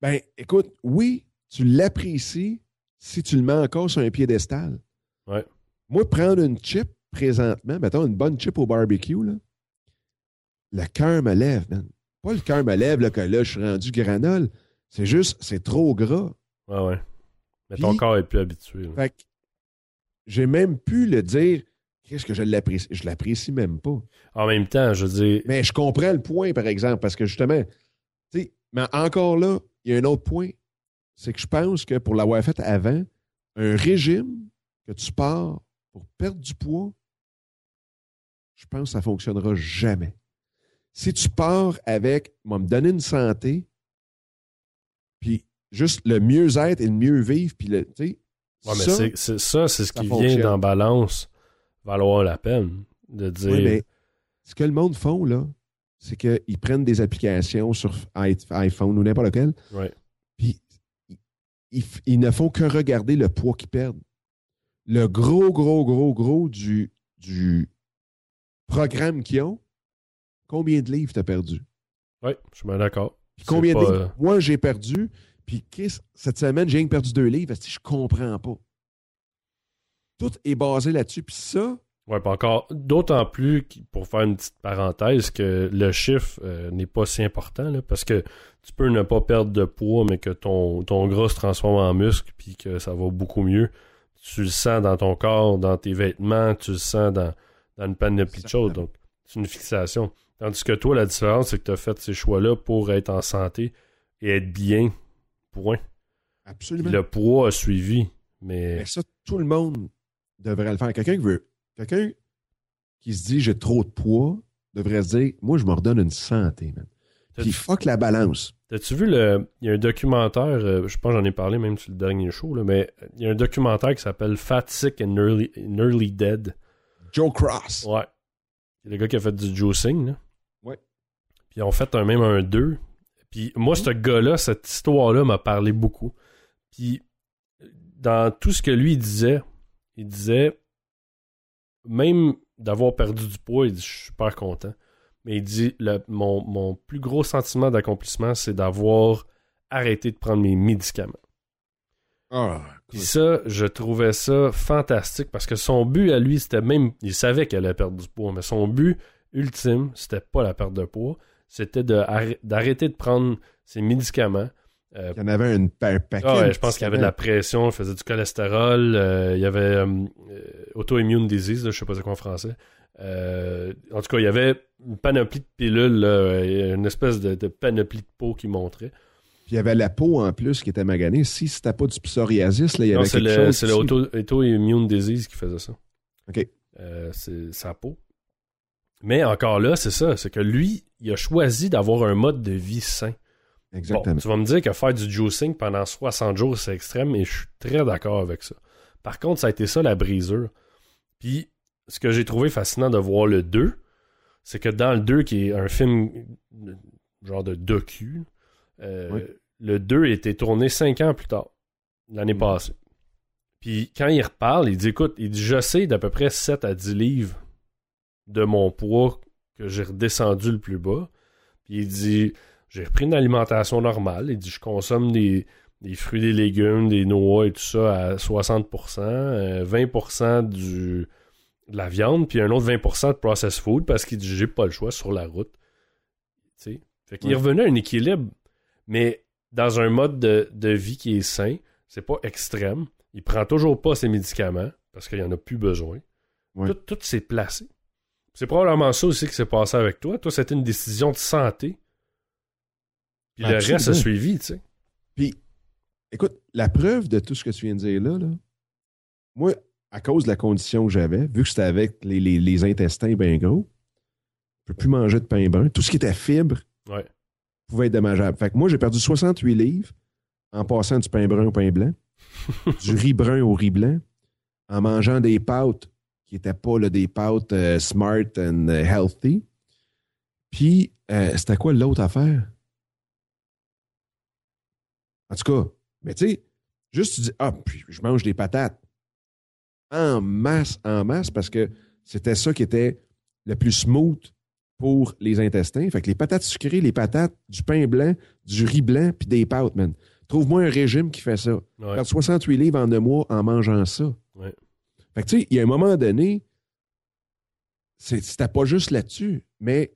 Ben, écoute, oui, tu l'apprécies si tu le mets encore sur un piédestal.
Ouais.
Moi, prendre une chip présentement, mettons une bonne chip au barbecue, là, le cœur me lève, man. Pas le cœur me lève là, que là, je suis rendu granole. C'est juste, c'est trop gras.
Ouais, ouais. Mais ton corps est plus habitué. là.
Fait que j'ai même pu le dire. Qu'est-ce que je l'apprécie? Je l'apprécie même pas.
En même temps, je veux dire,
Mais je comprends le point, par exemple, parce que justement, tu sais, mais encore là, il y a un autre point. C'est que je pense que pour l'avoir fait avant, un régime que tu pars pour perdre du poids, je pense que ça ne fonctionnera jamais. si tu pars avec, moi, me donner une santé, juste le mieux-être et le mieux vivre, puis le,
Ouais, mais
ça,
c'est- c'est ça, c'est ce
ça
qui vient dans balance valoir la peine de dire.
Oui, mais ce que le monde font, là, c'est qu'ils prennent des applications sur iPhone ou n'importe lequel,
Ouais.
puis ils, ils ne font que regarder le poids qu'ils perdent. Le gros, gros, gros, gros du, du programme qu'ils ont, combien de livres t'as perdu?
Ouais, je suis bien d'accord.
Puis combien de livres? Moi, j'ai perdu, puis Chris, cette semaine, j'ai perdu deux livres, parce que je comprends pas? Tout est basé là-dessus, puis ça,
Ouais, pas encore. D'autant plus, pour faire une petite parenthèse, que le chiffre euh, n'est pas si important, là, parce que tu peux ne pas perdre de poids, mais que ton, ton gras se transforme en muscle, puis que ça va beaucoup mieux. Tu le sens dans ton corps, dans tes vêtements, tu le sens dans, dans une panoplie de choses. Donc, c'est une fixation. Tandis que toi, la différence, c'est que tu as fait ces choix-là pour être en santé et être bien. Point.
Absolument.
le poids a suivi. Mais
Mais ça, tout le monde devrait le faire. Quelqu'un qui veut, quelqu'un qui se dit j'ai trop de poids devrait se dire moi je me redonne une santé, man. Puis fuck la balance.
T'as-tu vu le. Il y a un documentaire, euh, je pense j'en ai parlé même sur le dernier show, là, mais il y a un documentaire qui s'appelle Fat, Sick and Nearly, Nearly Dead.
Joe Cross.
Ouais. C'est le gars qui a fait du juicing, là.
Ouais.
Puis ils ont fait un, même un 2. Puis moi, ce gars-là, cette histoire-là m'a parlé beaucoup. Puis dans tout ce que lui disait, il disait, même d'avoir perdu du poids, il dit, je suis super content. Mais il dit, le- mon, mon plus gros sentiment d'accomplissement, c'est d'avoir arrêté de prendre mes médicaments.
Ah,
Puis ça, je trouvais ça fantastique parce que son but à lui, c'était même. Il savait qu'elle allait perdre du poids, mais son but ultime, c'était pas la perte de poids, c'était d'arrêter de prendre ses médicaments. Euh,
il y en avait une, un paquet.
ah ouais, je pense qu'il y avait de la pression, il faisait du cholestérol, euh, il y avait euh, auto-immune disease, là, je sais pas c'est quoi en français. En tout cas, il y avait une panoplie de pilules, là, une espèce de, de panoplie de peau qui montrait.
Puis il y avait la peau en plus qui était maganée. Si c'était pas du psoriasis, là, il y
Non,
avait quelque
le,
chose.
c'est le
ici.
auto- auto-immune disease qui faisait ça.
OK.
C'est sa peau. Mais encore là, c'est ça, c'est que lui, il a choisi d'avoir un mode de vie sain.
Exactement.
Bon, tu vas me dire que faire du juicing pendant 60 jours, c'est extrême, et je suis très d'accord avec ça. Par contre, ça a été ça la brisure. Puis, ce que j'ai trouvé fascinant de voir le 2, c'est que dans le 2, qui est un film euh, genre de docu, euh,
Oui.
le 2 a été tourné 5 ans plus tard, l'année
Mm.
passée. Puis quand il reparle, il dit écoute, il dit je sais d'à peu près 7 à 10 livres de mon poids que j'ai redescendu le plus bas. Puis il dit j'ai repris une alimentation normale. Il dit je consomme des, des fruits, des légumes, des noix et tout ça à 60%, euh, 20% du, de la viande, puis un autre 20% de processed food parce qu'il dit j'ai pas le choix sur la route. Tu sais? Fait qu'il
Ouais.
revenu à un équilibre, mais dans un mode de, de vie qui est sain, c'est pas extrême. Il prend toujours pas ses médicaments parce qu'il en a plus besoin.
Ouais.
Tout, tout s'est placé. C'est probablement ça aussi qui s'est passé avec toi. Toi, c'était une décision de santé. Puis le reste a suivi, tu sais.
Puis, écoute, la preuve de tout ce que tu viens de dire là, là moi, à cause de la condition que j'avais, vu que c'était avec les, les- les intestins bien gros, je peux plus manger de pain brun. Tout ce qui était fibre
Ouais.
pouvait être dommageable. Fait que moi, j'ai perdu 68 livres en passant du pain brun au pain blanc, du riz brun au riz blanc, en mangeant des pâtes qui n'étaient pas là, des pâtes euh, smart and euh, healthy. Puis, euh, c'était quoi l'autre affaire? En tout cas, mais tu sais, juste tu dis, ah, puis je mange des patates. En masse, en masse, parce que c'était ça qui était le plus smooth pour les intestins. Fait que les patates sucrées, les patates, du pain blanc, du riz blanc, puis des pâtes, man. Trouve-moi un régime qui fait ça.
Ouais.
Perdre 68 livres en deux mois en mangeant ça.
Ouais.
Fait que tu sais, il y a un moment donné, c'est- c'était pas juste là-dessus, mais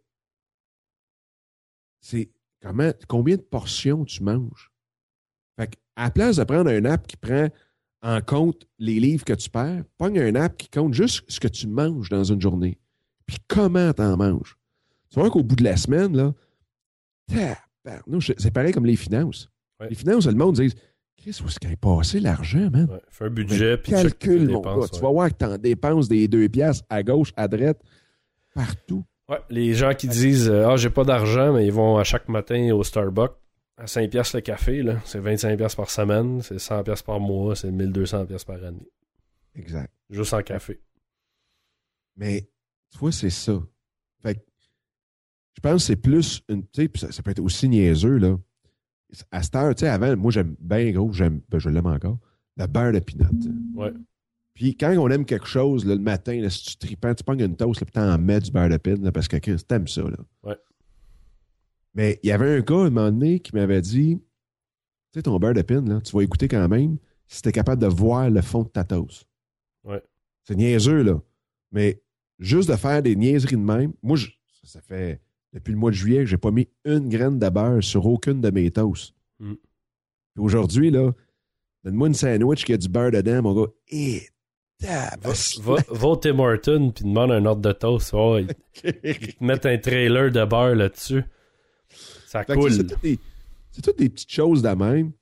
c'est comment, combien de portions tu manges? Fait que, à la place de prendre un app qui prend en compte les livres que tu perds, pogne un app qui compte juste ce que tu manges dans une journée. Puis comment tu en manges. Tu vois qu'au bout de la semaine, là, c'est pareil comme les finances.
Ouais.
Les finances, le monde dit Chris, où est-ce qu'il est passé l'argent, man?
Ouais. Fais un budget, puis
Calcule, mon
dépenses,
gars. Tu vas voir que tu en dépenses des deux piastres à gauche, à droite, partout.
Ouais, les gens qui disent euh, Ah, j'ai pas d'argent, mais ils vont à chaque matin au Starbucks à 5$ piastres le café, là. C'est 25$ piastres par semaine, c'est 100$ piastres par mois, c'est 1200$ piastres par année.
Exact.
Juste en café.
Mais, tu vois, c'est ça. Fait que, je pense que c'est plus une. Tu sais, ça, ça peut être aussi niaiseux, là. À cette heure, tu sais, avant, moi, j'aime bien gros, j'aime, ben, je l'aime encore, le beurre de pinot.
Ouais.
Puis quand on aime quelque chose, là, le matin, là, si tu tripes, tu pognes une toast, puis t'en mets du beurre de pin, là, parce que Chris, t'aimes ça, là.
Ouais.
Mais il y avait un gars, à un moment donné, qui m'avait dit, tu sais, ton beurre de pin, là, tu vas écouter quand même si t'es capable de voir le fond de ta toast.
Ouais.
C'est niaiseux, là. Mais juste de faire des niaiseries de même, moi, je- ça, ça fait depuis le mois de juillet que j'ai pas mis une graine de beurre sur aucune de mes toasts.
Mm.
Puis aujourd'hui, là, donne-moi une sandwich qui a du beurre dedans, mon gars. Et
Va, va, va au Tim Hortons puis demande un ordre de toast. Oh, ils, ils te mettent un trailer de beurre là-dessus. Ça
Fait
coule.
C'est toutes, des- c'est toutes des petites choses de même.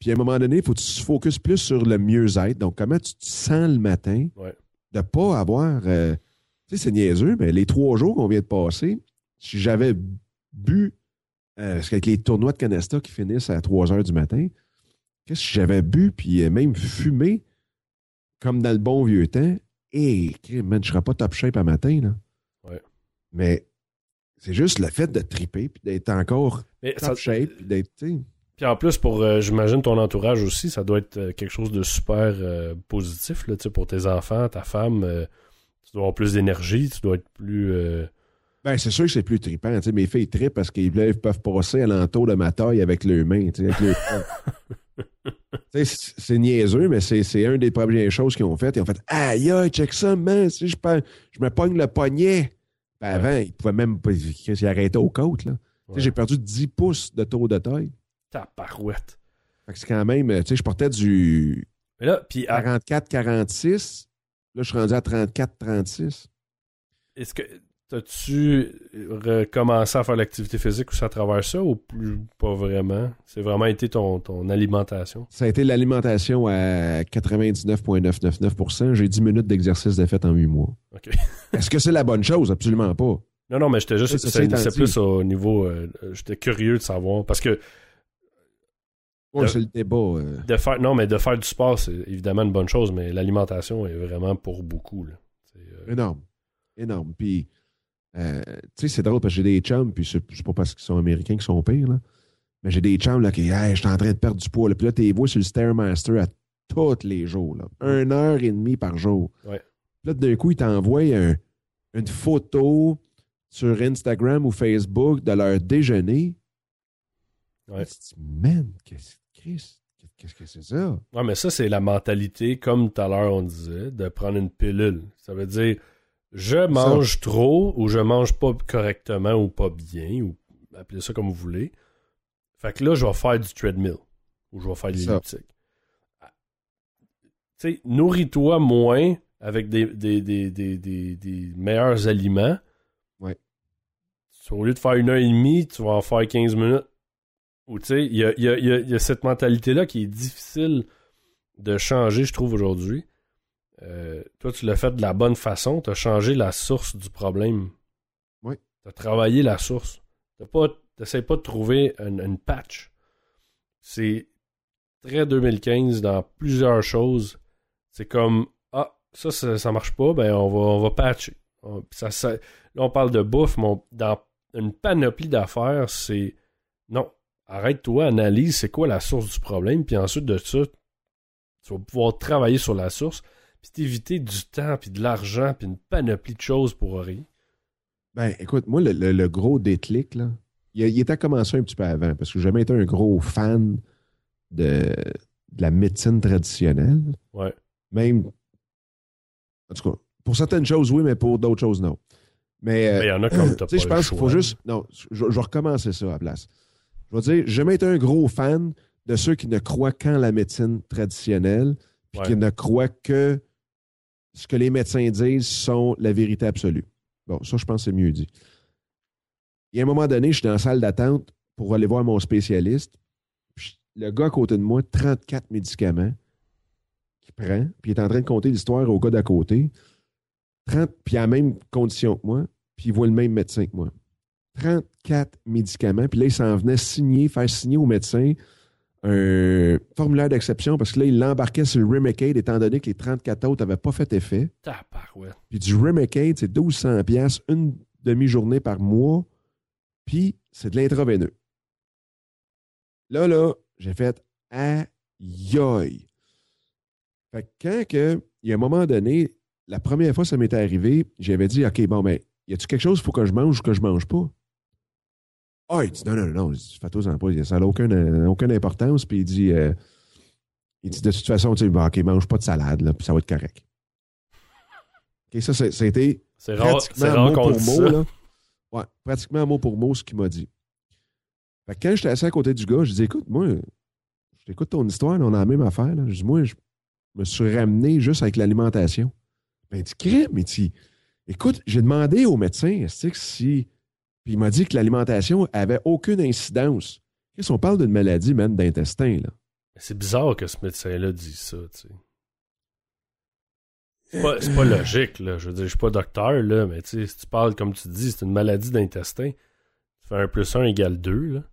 Puis à un moment donné, il faut que tu te focuses plus sur le mieux-être. Donc, comment tu te sens le matin
Ouais.
de pas avoir. euh, tu sais, c'est niaiseux, mais les trois jours qu'on vient de passer, si j'avais bu, euh, parce qu'avec les tournois de Canesta qui finissent à 3 heures du matin, qu'est-ce que j'avais bu, puis euh, même fumé, comme dans le bon vieux temps, et man, je serais pas top shape à matin, là.
Ouais.
Mais c'est juste le fait de triper, puis d'être encore
Mais
top
ça-
shape, puis d'être,
Puis en plus, pour, euh, j'imagine, ton entourage aussi, ça doit être euh, quelque chose de super euh, positif là, tu sais, pour tes enfants, ta femme. tu dois avoir plus d'énergie, tu dois être plus.
Ben, c'est sûr que c'est plus trippant. Tu sais, mes filles trippent parce qu'ils peuvent- passer à l'entour de ma taille avec leurs mains. avec leurs c'est niaiseux, mais c'est une des premières choses qu'ils ont faites. Ils ont fait Aïe, aïe, check ça, man. Si je, je me pogne le poignet. Ben, avant, ils pouvaient même pas. Ils arrêtaient aux côtes. Là.
Ouais.
J'ai perdu 10 pouces de tour de taille.
ta parouette.
C'est quand même. Tu sais, je portais du
Mais là, puis à-
44-46. Là, je suis rendu à 34-36.
est-ce que as-tu recommencé à faire l'activité physique aussi à travers ça ou plus pas vraiment? C'est vraiment été ton, ton alimentation?
Ça a été l'alimentation à 99,999% J'ai 10 minutes d'exercice de fait en 8 mois.
OK.
Est-ce que c'est la bonne chose? Absolument pas.
Non, non, mais j'étais juste. C'est plus au niveau. euh, j'étais curieux de savoir. Parce que
Ouais, c'est le débat. euh.
de faire. Non, mais de faire du sport, c'est évidemment une bonne chose, mais l'alimentation est vraiment pour beaucoup. Là. Euh,
énorme. Énorme. Puis, euh, tu sais, c'est drôle parce que j'ai des chums, puis c'est pas parce qu'ils sont américains qu'ils sont pires, là. Mais j'ai des chums, là, qui, hey, je suis en train de perdre du poids. Là. Puis là, tu les vois sur le Stairmaster à tous les jours, là. Une heure et demie par jour.
Ouais.
Puis là, d'un coup, ils t'envoient un- une photo sur Instagram ou Facebook de leur déjeuner.
Ouais.
Tu te dis, man, qu'est-ce qu'est-ce que c'est ça?
Ouais, mais ça, c'est la mentalité, comme tout à l'heure on disait, de prendre une pilule. Ça veut dire, je mange trop ou je mange pas correctement ou pas bien, ou appelez ça comme vous voulez. Fait que là, je vais faire du treadmill ou je vais faire de l'elliptique. Tu sais, nourris-toi moins avec des, des, des, des, des, des meilleurs aliments.
Ouais.
Au lieu de faire une heure et demie, tu vas en faire 15 minutes. Ou tu sais, il y a, il y a- il y a- il y a cette mentalité-là qui est difficile de changer, je trouve, aujourd'hui. Euh, toi, tu l'as fait de la bonne façon. Tu as changé la source du problème.
Oui.
Tu as travaillé la source. Tu n'essaies pas de trouver une, une patch. C'est très 2015 dans plusieurs choses. C'est comme Ah, ça, ça, ça marche pas, ben on va, on va patcher. On- ça- ça- là, on parle de bouffe, mais on- dans une panoplie d'affaires, c'est non, arrête-toi, analyse c'est quoi la source du problème, puis ensuite de ça, tu vas pouvoir travailler sur la source, puis t'éviter du temps, puis de l'argent, puis une panoplie de choses pour rien.
Ben, écoute, moi, le, le- le gros déclic, là, il, il était commencé un petit peu avant, parce que j'ai jamais été un gros fan de, de la médecine traditionnelle.
Ouais.
Même, en tout cas, pour certaines choses, oui, mais pour d'autres choses, non. Mais, euh,
il y en a comme
tu sais, je pense qu'il faut juste. Non, je, je vais recommencer ça à la place. Je vais dire, j'ai jamais été un gros fan de ceux qui ne croient qu'en la médecine traditionnelle, puis
Ouais.
qui ne croient que ce que les médecins disent sont la vérité absolue. Bon, ça, je pense que c'est mieux dit. Il y a un moment donné, je suis dans la salle d'attente pour aller voir mon spécialiste. Le gars à côté de moi, 34 médicaments qu'il prend, puis il est en train de compter l'histoire au gars d'à côté. 30, puis à la même condition que moi. puis il voit le même médecin que moi. 34 médicaments, puis là, il s'en venait signer, faire signer au médecin un formulaire d'exception parce que là, il l'embarquait sur le Remicade étant donné que les 34 autres n'avaient pas fait effet. Puis du Remicade, c'est 1200 pièces une demi-journée par mois, puis c'est de l'intraveineux. Là, là, j'ai fait aïe aïe. Fait que quand que, il y a un moment donné, la première fois que ça m'était arrivé, j'avais dit, OK, bon, ben, y a-tu quelque chose qu'il faut que je mange ou que je mange pas? Ah, il dit, non, non, non, fais-toi-en pas, ça n'a aucune, aucune importance. Puis il dit, euh, il dit, de toute façon, tu sais, bon, OK, mange pas de salade, là, puis ça va être correct. OK, ça, c'était pratiquement
rare
mot pour mot, là. Ouais, pratiquement mot pour mot ce qu'il m'a dit. Fait que quand j'étais assis à côté du gars, je dis écoute, moi, je t'écoute ton histoire, là, on a la même affaire. Là. Je dis, moi, je me suis ramené juste avec l'alimentation. Ben, il dit, crème, il dit, écoute, j'ai demandé au médecin, est-ce que si. Puis il m'a dit que l'alimentation avait aucune incidence. Qu'est-ce qu'on parle d'une maladie, même d'intestin, là?
C'est bizarre que ce médecin-là dise ça, tu sais. C'est pas, pas logique, là. Je veux dire, je suis pas docteur, là, mais tu sais, si tu parles comme tu dis, c'est une maladie d'intestin, tu fais un plus un égale 2, là.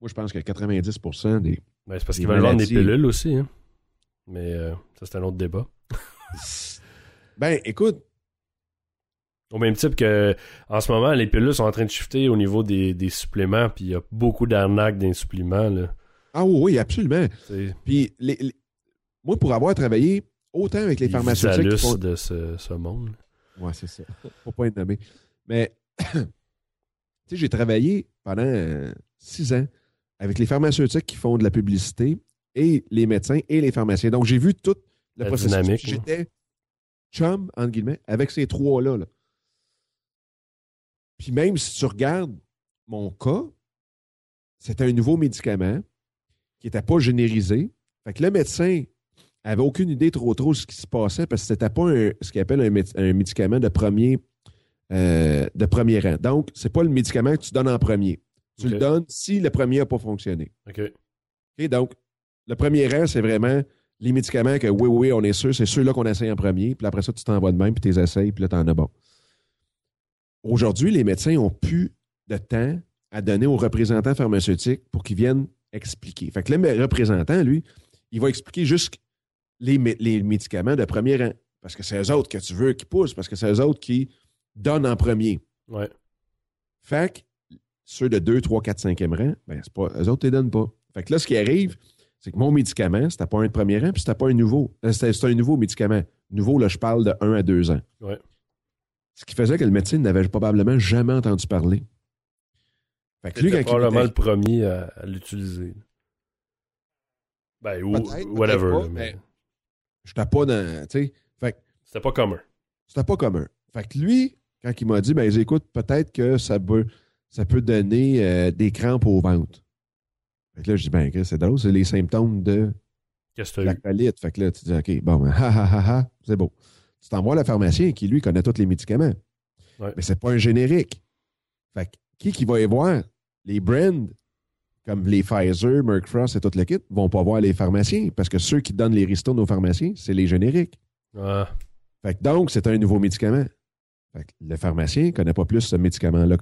Moi, je pense que 90% des.
Ben, c'est parce qu'ils veulent vendre des pilules aussi, hein. Mais euh, ça, c'est un autre débat.
Ben, écoute,
Au même type que, en ce moment, les pilules sont en train de shifter au niveau des, des suppléments, puis il y a beaucoup d'arnaques dans les suppléments, là.
ah oui, oui, absolument. Puis, les- les- moi, pour avoir travaillé autant avec les
les
pharmaceutiques qui font...
de ce, ce monde.
Ouais, c'est ça. Faut pas être nommé. Mais, tu sais, j'ai travaillé pendant euh, six ans avec les pharmaceutiques qui font de la publicité et les médecins et les pharmaciens. Donc, j'ai vu tout le
La
processus. J'étais chum, entre guillemets, avec ces trois-là. là. Puis même si tu regardes mon cas, c'était un nouveau médicament qui n'était pas générisé. Fait que le médecin avait aucune idée trop trop de ce qui se passait parce que c'était pas un- ce qu'il appelle un, méd- un médicament de premier, euh, de premier rang. Donc, c'est pas le médicament que tu donnes en premier. Tu le donnes si le premier n'a pas fonctionné.
OK.
OK? Donc, le premier rang, c'est vraiment les médicaments que oui, oui, on est sûr, c'est ceux-là qu'on essaye en premier. Puis après ça, tu t'en vas de même, puis tu les essayes, puis là, tu en as bon. Aujourd'hui, les médecins ont plus de temps à donner aux représentants pharmaceutiques pour qu'ils viennent expliquer. Fait que le représentant, lui, il va expliquer juste les, mé- les médicaments de premier rang. Parce que c'est eux autres que tu veux qui poussent, parce que c'est eux autres qui donnent en premier.
Ouais.
Fait que ceux de 2, 3, 4, 5e rang, ben, c'est pas, eux autres ne les donnent pas. Fait que là, ce qui arrive, c'est que mon médicament, c'était pas un de premier rang, puis c'était pas un nouveau. Euh, C'était un nouveau médicament. Nouveau, là, je parle de 1 à 2 ans.
Ouais.
Ce qui faisait que le médecin n'avait probablement jamais entendu parler. Fait que lui, quand il
probablement
était-
le premier à, à l'utiliser. Ben, ou whatever.
pas,
mais
j'étais pas dans. Fait
C'était pas commun.
C'était pas commun. Fait que lui, quand il m'a dit, ben écoute, peut-être que ça peut, ça peut donner euh, des crampes au ventre. Fait que là, je dis, ben, c'est drôle, c'est les symptômes de la colite. Fait que là, tu dis, OK, bon, ben, ha, ha, ha, ha, c'est beau. Tu t'envoies le pharmacien qui, lui, connaît tous les médicaments.
Ouais.
Mais c'est pas un générique. Fait que qui qui va y voir? Les brands, comme les Pfizer, Merck Frost et tout le kit, vont pas voir les pharmaciens parce que ceux qui donnent les ristournes aux pharmaciens, c'est les génériques.
Ah,
Fait que donc, c'est un nouveau médicament. Fait que le pharmacien ne connaît pas plus ce médicament-là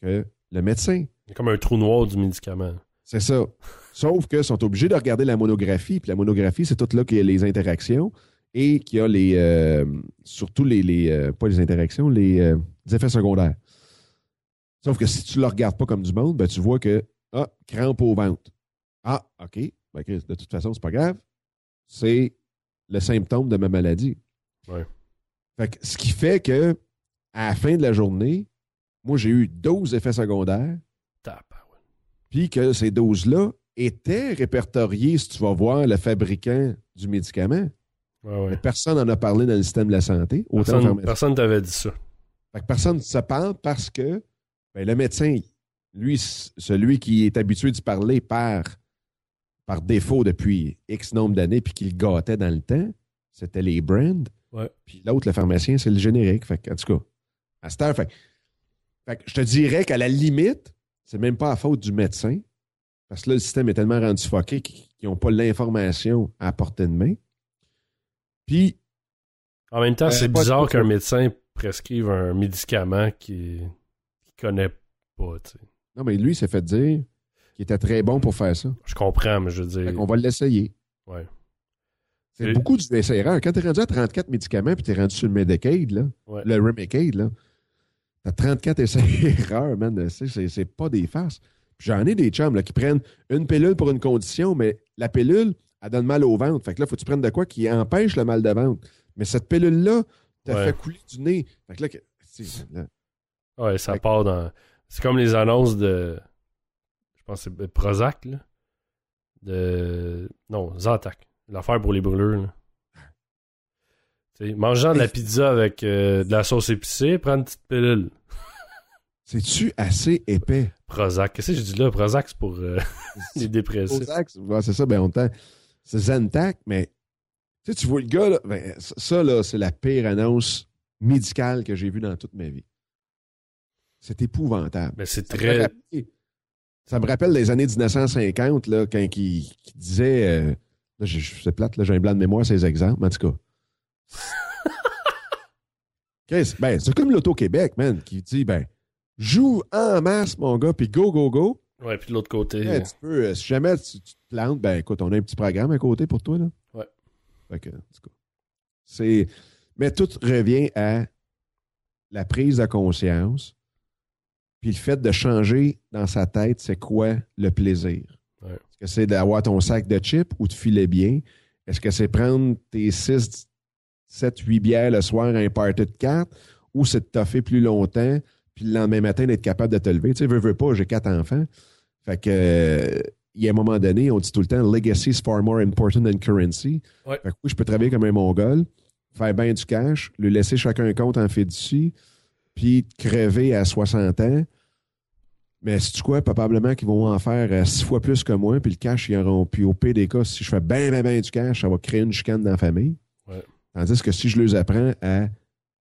que- le médecin.
a comme un trou noir du médicament.
C'est ça. Sauf qu'ils sont obligés de regarder la monographie. Puis la monographie, c'est tout là qu'il y a les interactions et qu'il y a les. euh, surtout les. les, euh, pas les interactions, les, euh, les effets secondaires. Sauf que si tu ne le regardes pas comme du monde, ben, tu vois que. Ah, crampe au ventre. Ah, OK. Ben, de toute façon, c'est pas grave. C'est le symptôme de ma maladie.
Ouais.
Fait que, ce qui fait que, à la fin de la journée, moi, j'ai eu 12 effets secondaires puis que ces doses-là étaient répertoriées, si tu vas voir le fabricant du médicament.
Ouais, ouais.
Mais personne n'en a parlé dans le système de la santé. Autant
Personne, personne t'avait dit ça.
Fait que personne ne se parle parce que ben, le médecin, lui, celui qui est habitué de se parler par, par défaut depuis X nombre d'années puis qu'il gâtait dans le temps, c'était les brands.
Ouais.
Puis l'autre, le pharmacien, c'est le générique. Fait que, en tout cas, à cette heure, fait, que- fait que je te dirais qu'à la limite, c'est même pas à faute du médecin. Parce que là, le système est tellement rendu fucké qu'ils n'ont pas l'information à portée de main. Puis,
En même temps, c'est bizarre qu'un médecin prescrivent un médicament qu'il connaît pas. tu sais.
Non, mais lui, il s'est fait dire qu'il était très bon pour faire ça.
Je comprends, mais je veux dire.
On va l'essayer.
Ouais.
C'est beaucoup d'essais-erreurs. Quand tu es rendu à 34 médicaments puis tu es rendu sur le Medicaid, là,
Ouais.
le Remicade, là, tu as 34 essais-erreurs, man. C'est- pas des farces. Puis J'en ai des chums là, qui prennent une pilule pour une condition, mais la pilule, elle donne mal au ventre. Fait que là, faut que tu prennes de quoi qui empêche le mal de ventre. Mais cette pilule-là, t'a
Ouais.
fait couler du nez. Fait que là, là,
Ouais, ça
Fait que-
part dans. C'est comme les annonces de. Je pense que c'est Prozac, là. De. Non, Zantac. L'affaire pour les brûleurs, là. Tu sais, mangeant de la pizza avec euh, de la sauce épicée, prends une petite pilule.
C'est-tu assez épais?
Prozac. Qu'est-ce que je dis là? Prozac, c'est pour euh, les dépressifs.
Prozac, c'est- ouais, c'est ça, ben on t'a- C'est Zantac, mais tu sais, tu vois le gars, là, ben, ça, là, c'est la pire annonce médicale que j'ai vue dans toute ma vie. C'est épouvantable.
Mais c'est
Ça me,
très.
rappelle, ça me rappelle les années 1950, là, quand il, il disait. euh, là, c'est plate, là, j'ai un blanc de mémoire, ces exemples, en tout cas. Qu'est-ce- ben, c'est comme l'Auto-Québec, man, qui dit ben, joue en masse, mon gars, puis go, go, go.
Ouais, puis de l'autre côté.
Ouais, tu peux, euh, si jamais tu, tu te plantes, ben écoute, on a un petit programme à côté pour toi. Là.
Ouais.
Fait que, c'est. Mais tout revient à la prise de conscience, puis le fait de changer dans sa tête, c'est quoi le plaisir?
Ouais.
Est-ce que c'est d'avoir ton sac de chips ou de filer bien? Est-ce que c'est prendre tes 6, 7, 8 bières le soir à un party de 4 ou c'est de toffer plus longtemps puis le lendemain matin d'être capable de te lever? Tu sais, veux, veux pas, j'ai quatre enfants. Fait que, euh, il y a un moment donné, on dit tout le temps, legacy is far more important than currency.
Ouais.
Fait que oui, je peux travailler comme un mongol, faire bien du cash, le laisser chacun un compte en fiducie, puis crever à 60 ans. Mais c'est quoi, probablement qu'ils vont en faire euh, six fois plus que moi, puis le cash, ils auront. Puis au pire des cas, si je fais bien, bien, bien du cash, ça va créer une chicane dans la famille.
Ouais.
Tandis que si je les apprends à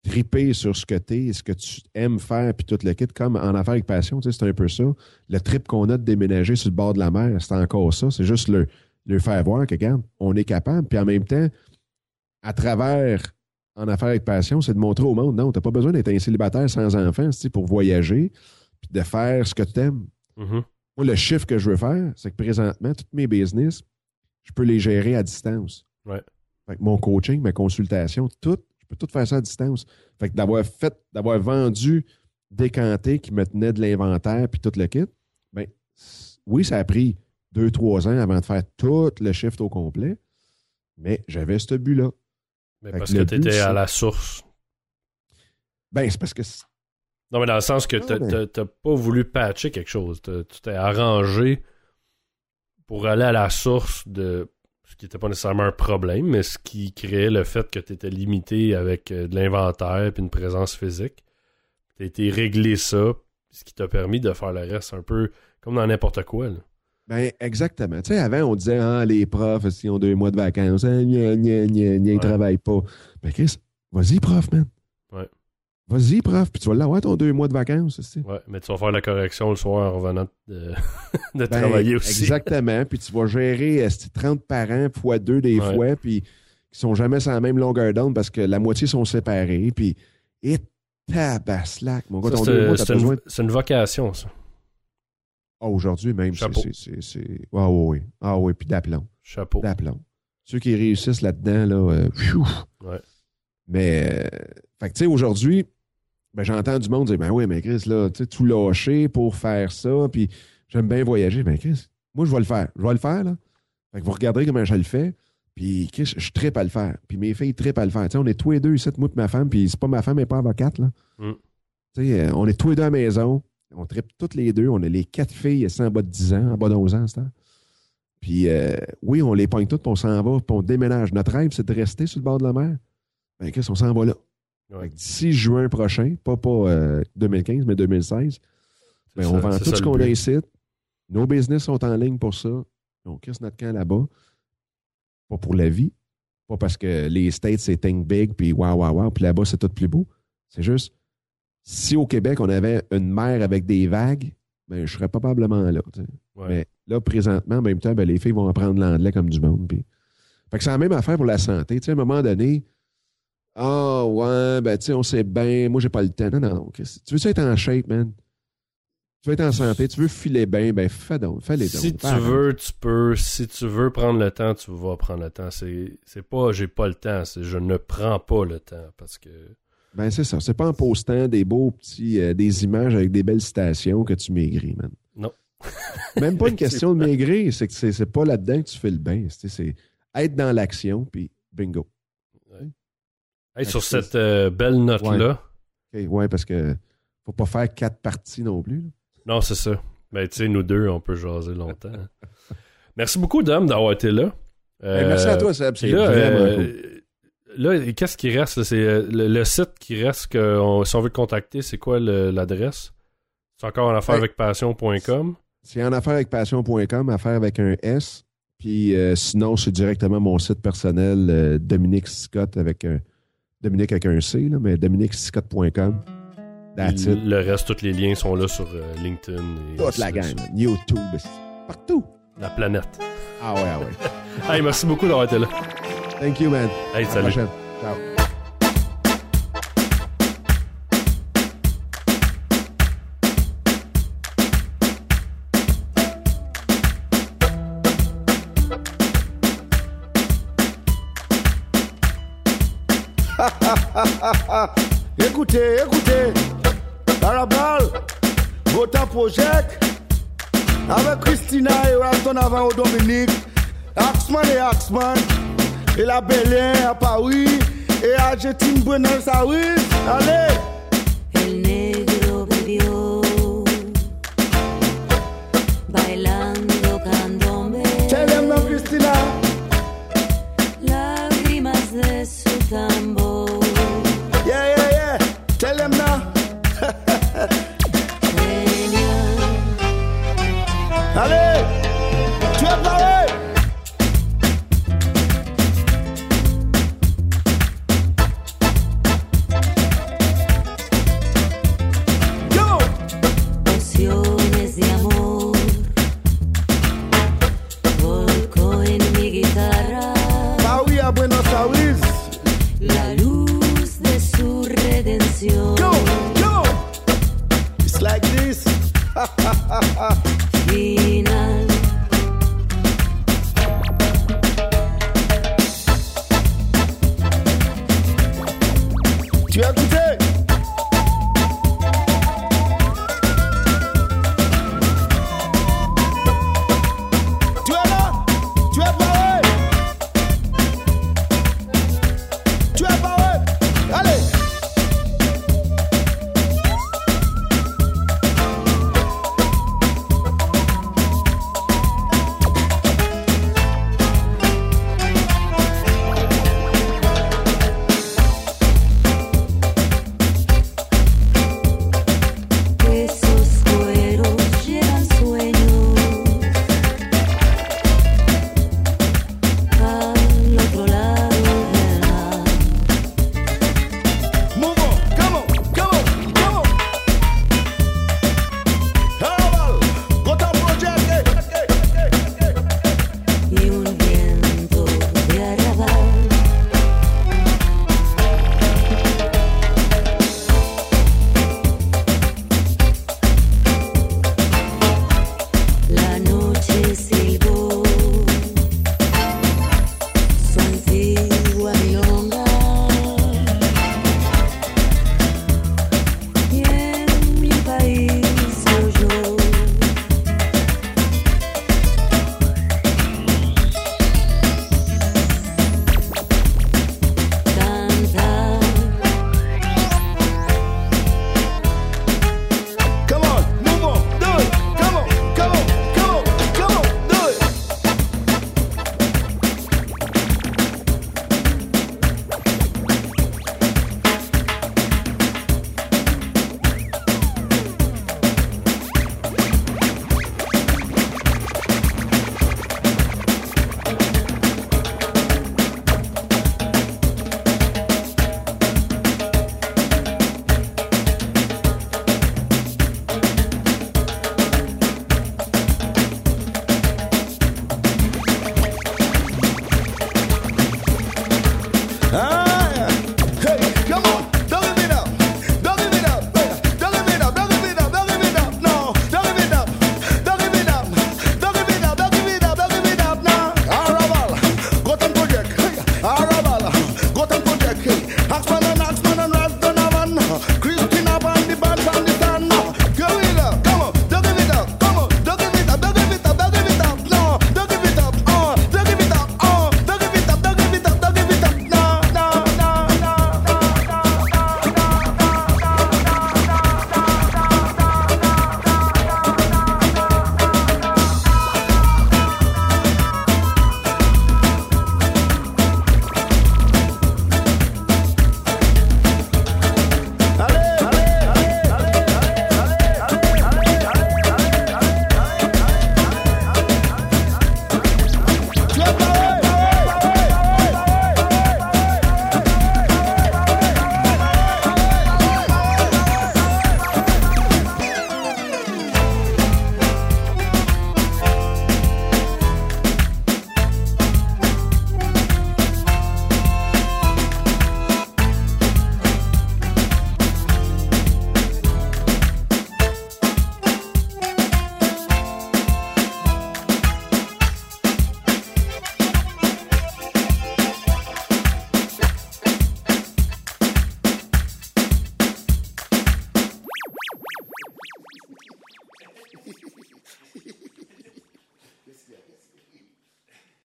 triper sur ce que tu es, ce que tu aimes faire, puis tout le kit, comme en affaires avec passion, tu sais, c'est un peu ça. Le trip qu'on a de déménager sur le bord de la mer, c'est encore ça. C'est juste le, le faire voir que, regarde, on est capable. Puis en même temps, à travers en affaires avec passion, c'est de montrer au monde, non, t'as pas besoin d'être un célibataire sans enfant, tu sais, pour voyager, puis de faire ce que tu aimes.
Mhm.
Moi, le chiffre que je veux faire, c'est que présentement, tous mes business, je peux les gérer à distance.
Ouais.
Fait que mon coaching, ma consultation, tout, je peux tout faire ça à distance. Fait que d'avoir fait, d'avoir vendu décanté qui me tenait de l'inventaire puis tout le kit, ben, oui, ça a pris deux, trois ans avant de faire tout le shift au complet, mais j'avais ce but-là.
Mais
Fait
parce
que
tu étais à la source.
Ben, c'est parce que
Non, mais dans le sens que t'as
mais-
t'as- t'as pas voulu patcher quelque chose. Tu t'es arrangé pour aller à la source de ce qui n'était pas nécessairement un problème, mais ce qui créait le fait que tu étais limité avec euh, de l'inventaire et une présence physique. Tu été réglé ça, ce qui t'a permis de faire le reste un peu comme dans n'importe quoi. là.
Ben, exactement. Tu sais, avant, on disait, ah, les profs, s'ils ont deux mois de vacances, gna, gna, gna, gna, ils
Ouais.
travaillent pas. Ben, Chris, vas-y, prof, man. Vas-y, prof, puis tu vas l'avoir ton deux mois de vacances, tu sais.
Ouais, mais tu vas faire la correction le soir en revenant de, de
Ben,
travailler aussi.
Exactement. Puis tu vas gérer esti, 30 parents fois deux des
Ouais.
fois, puis qui sont jamais sur la même longueur d'onde parce que la moitié sont séparés. Puis, et tabaslac, mon gars,
Ça,
ton
C'est
deux mois, t'as besoin de...
c'est une vocation, ça.
Ah, aujourd'hui même, c'est... Ah oui. Ah oui, puis d'aplomb.
Chapeau.
D'aplomb. Ceux qui réussissent là-dedans, là, euh, pfiou.
Ouais.
Mais, euh, fait que, tu sais, aujourd'hui, ben, j'entends du monde dire, ben oui, mais Chris, là, tu sais, tout lâcher pour faire ça, puis j'aime bien voyager. Ben, Chris, moi, je vais le faire. Je vais le faire, là. Fait que vous regarderez comment je le fais, puis Chris, je trippe à le faire. Puis mes filles trippent à le faire. Tu sais, on est tous les deux ici, moi et ma femme, puis c'est pas ma femme, elle n'est pas avocate, là.
Mm.
Tu sais, euh, on est tous les deux à la maison, on trippe toutes les deux, on a les quatre filles, elles sont en bas de 10 ans, en bas de 11 ans, c'est. Puis, euh, oui, on les pogne toutes, puis on s'en va, puis on déménage. Notre rêve, c'est de rester sur le bord de la mer. Ben, Chris, on s'en va là.
Ouais.
D'ici juin prochain, pas, pas euh, 2015, mais 2016, ben, on
ça-
vend tout
ça
ce qu'on a ici. Nos business sont en ligne pour ça. On casse notre camp là-bas. Pas pour la vie. Pas parce que les States, c'est think big, puis waouh, waouh, waouh, puis là-bas, c'est tout plus beau. C'est juste, si au Québec, on avait une mer avec des vagues, ben, je serais probablement là.
Ouais.
Mais là, présentement, en même temps, ben, les filles vont apprendre l'anglais comme du monde. Puis... Fait que c'est la même affaire pour la santé. À un moment donné, Ah, ouais, ben, tu sais, on sait bien. Moi, j'ai pas le temps. Non, non, non. Chris. Tu veux être en shape, man? Tu veux être en santé, tu veux filer bien, ben, fais donc, fais les dons.
Si tu veux, tu peux. Si tu veux prendre le temps, tu vas prendre le temps. C'est c'est pas j'ai pas le temps, c'est je ne prends pas le temps parce que.
Ben, c'est ça. C'est pas en postant des beaux petits, euh, des images avec des belles citations que tu maigris, man.
Non.
Même pas une question de maigrir, c'est que c'est pas là-dedans que tu fais le bien. C'est c'est être dans l'action, puis bingo.
Hey, sur cette euh, belle note-là.
OK, ouais, parce que faut pas faire quatre parties non plus. là.
Non, c'est ça. Mais tu sais, nous deux, on peut jaser longtemps. Merci beaucoup, Dom, d'avoir été là. Euh,
Hey, merci à toi, Seb. C'est
Puis là,
vraiment
euh, là, qu'est-ce qui reste? C'est euh, le, le site qui reste que on- si on veut te contacter, c'est quoi l'adresse? C'est encore en affaire
Ouais.
avec passion.com.
C'est en affaire avec passion.com, affaire avec un S. Puis euh, sinon, c'est directement mon site personnel, euh, Dominique Scott avec un. Dominique avec un C, là, mais dominiquescott.com. That's it.
Le reste, tous les liens sont là sur euh, LinkedIn. Et
Toute la gang. YouTube, partout.
La planète.
Ah ouais, ah ouais.
Hey, merci beaucoup d'avoir été là.
Thank you, man.
Hey,
À la
salut.
prochaine. Ciao.
Écoutez, écoutez, Barabal, Vota Project, avec Christina et Walton avant au Dominique, Axman et Axman, et la Belén à Paris, et Argentine Buenos Aires, allez!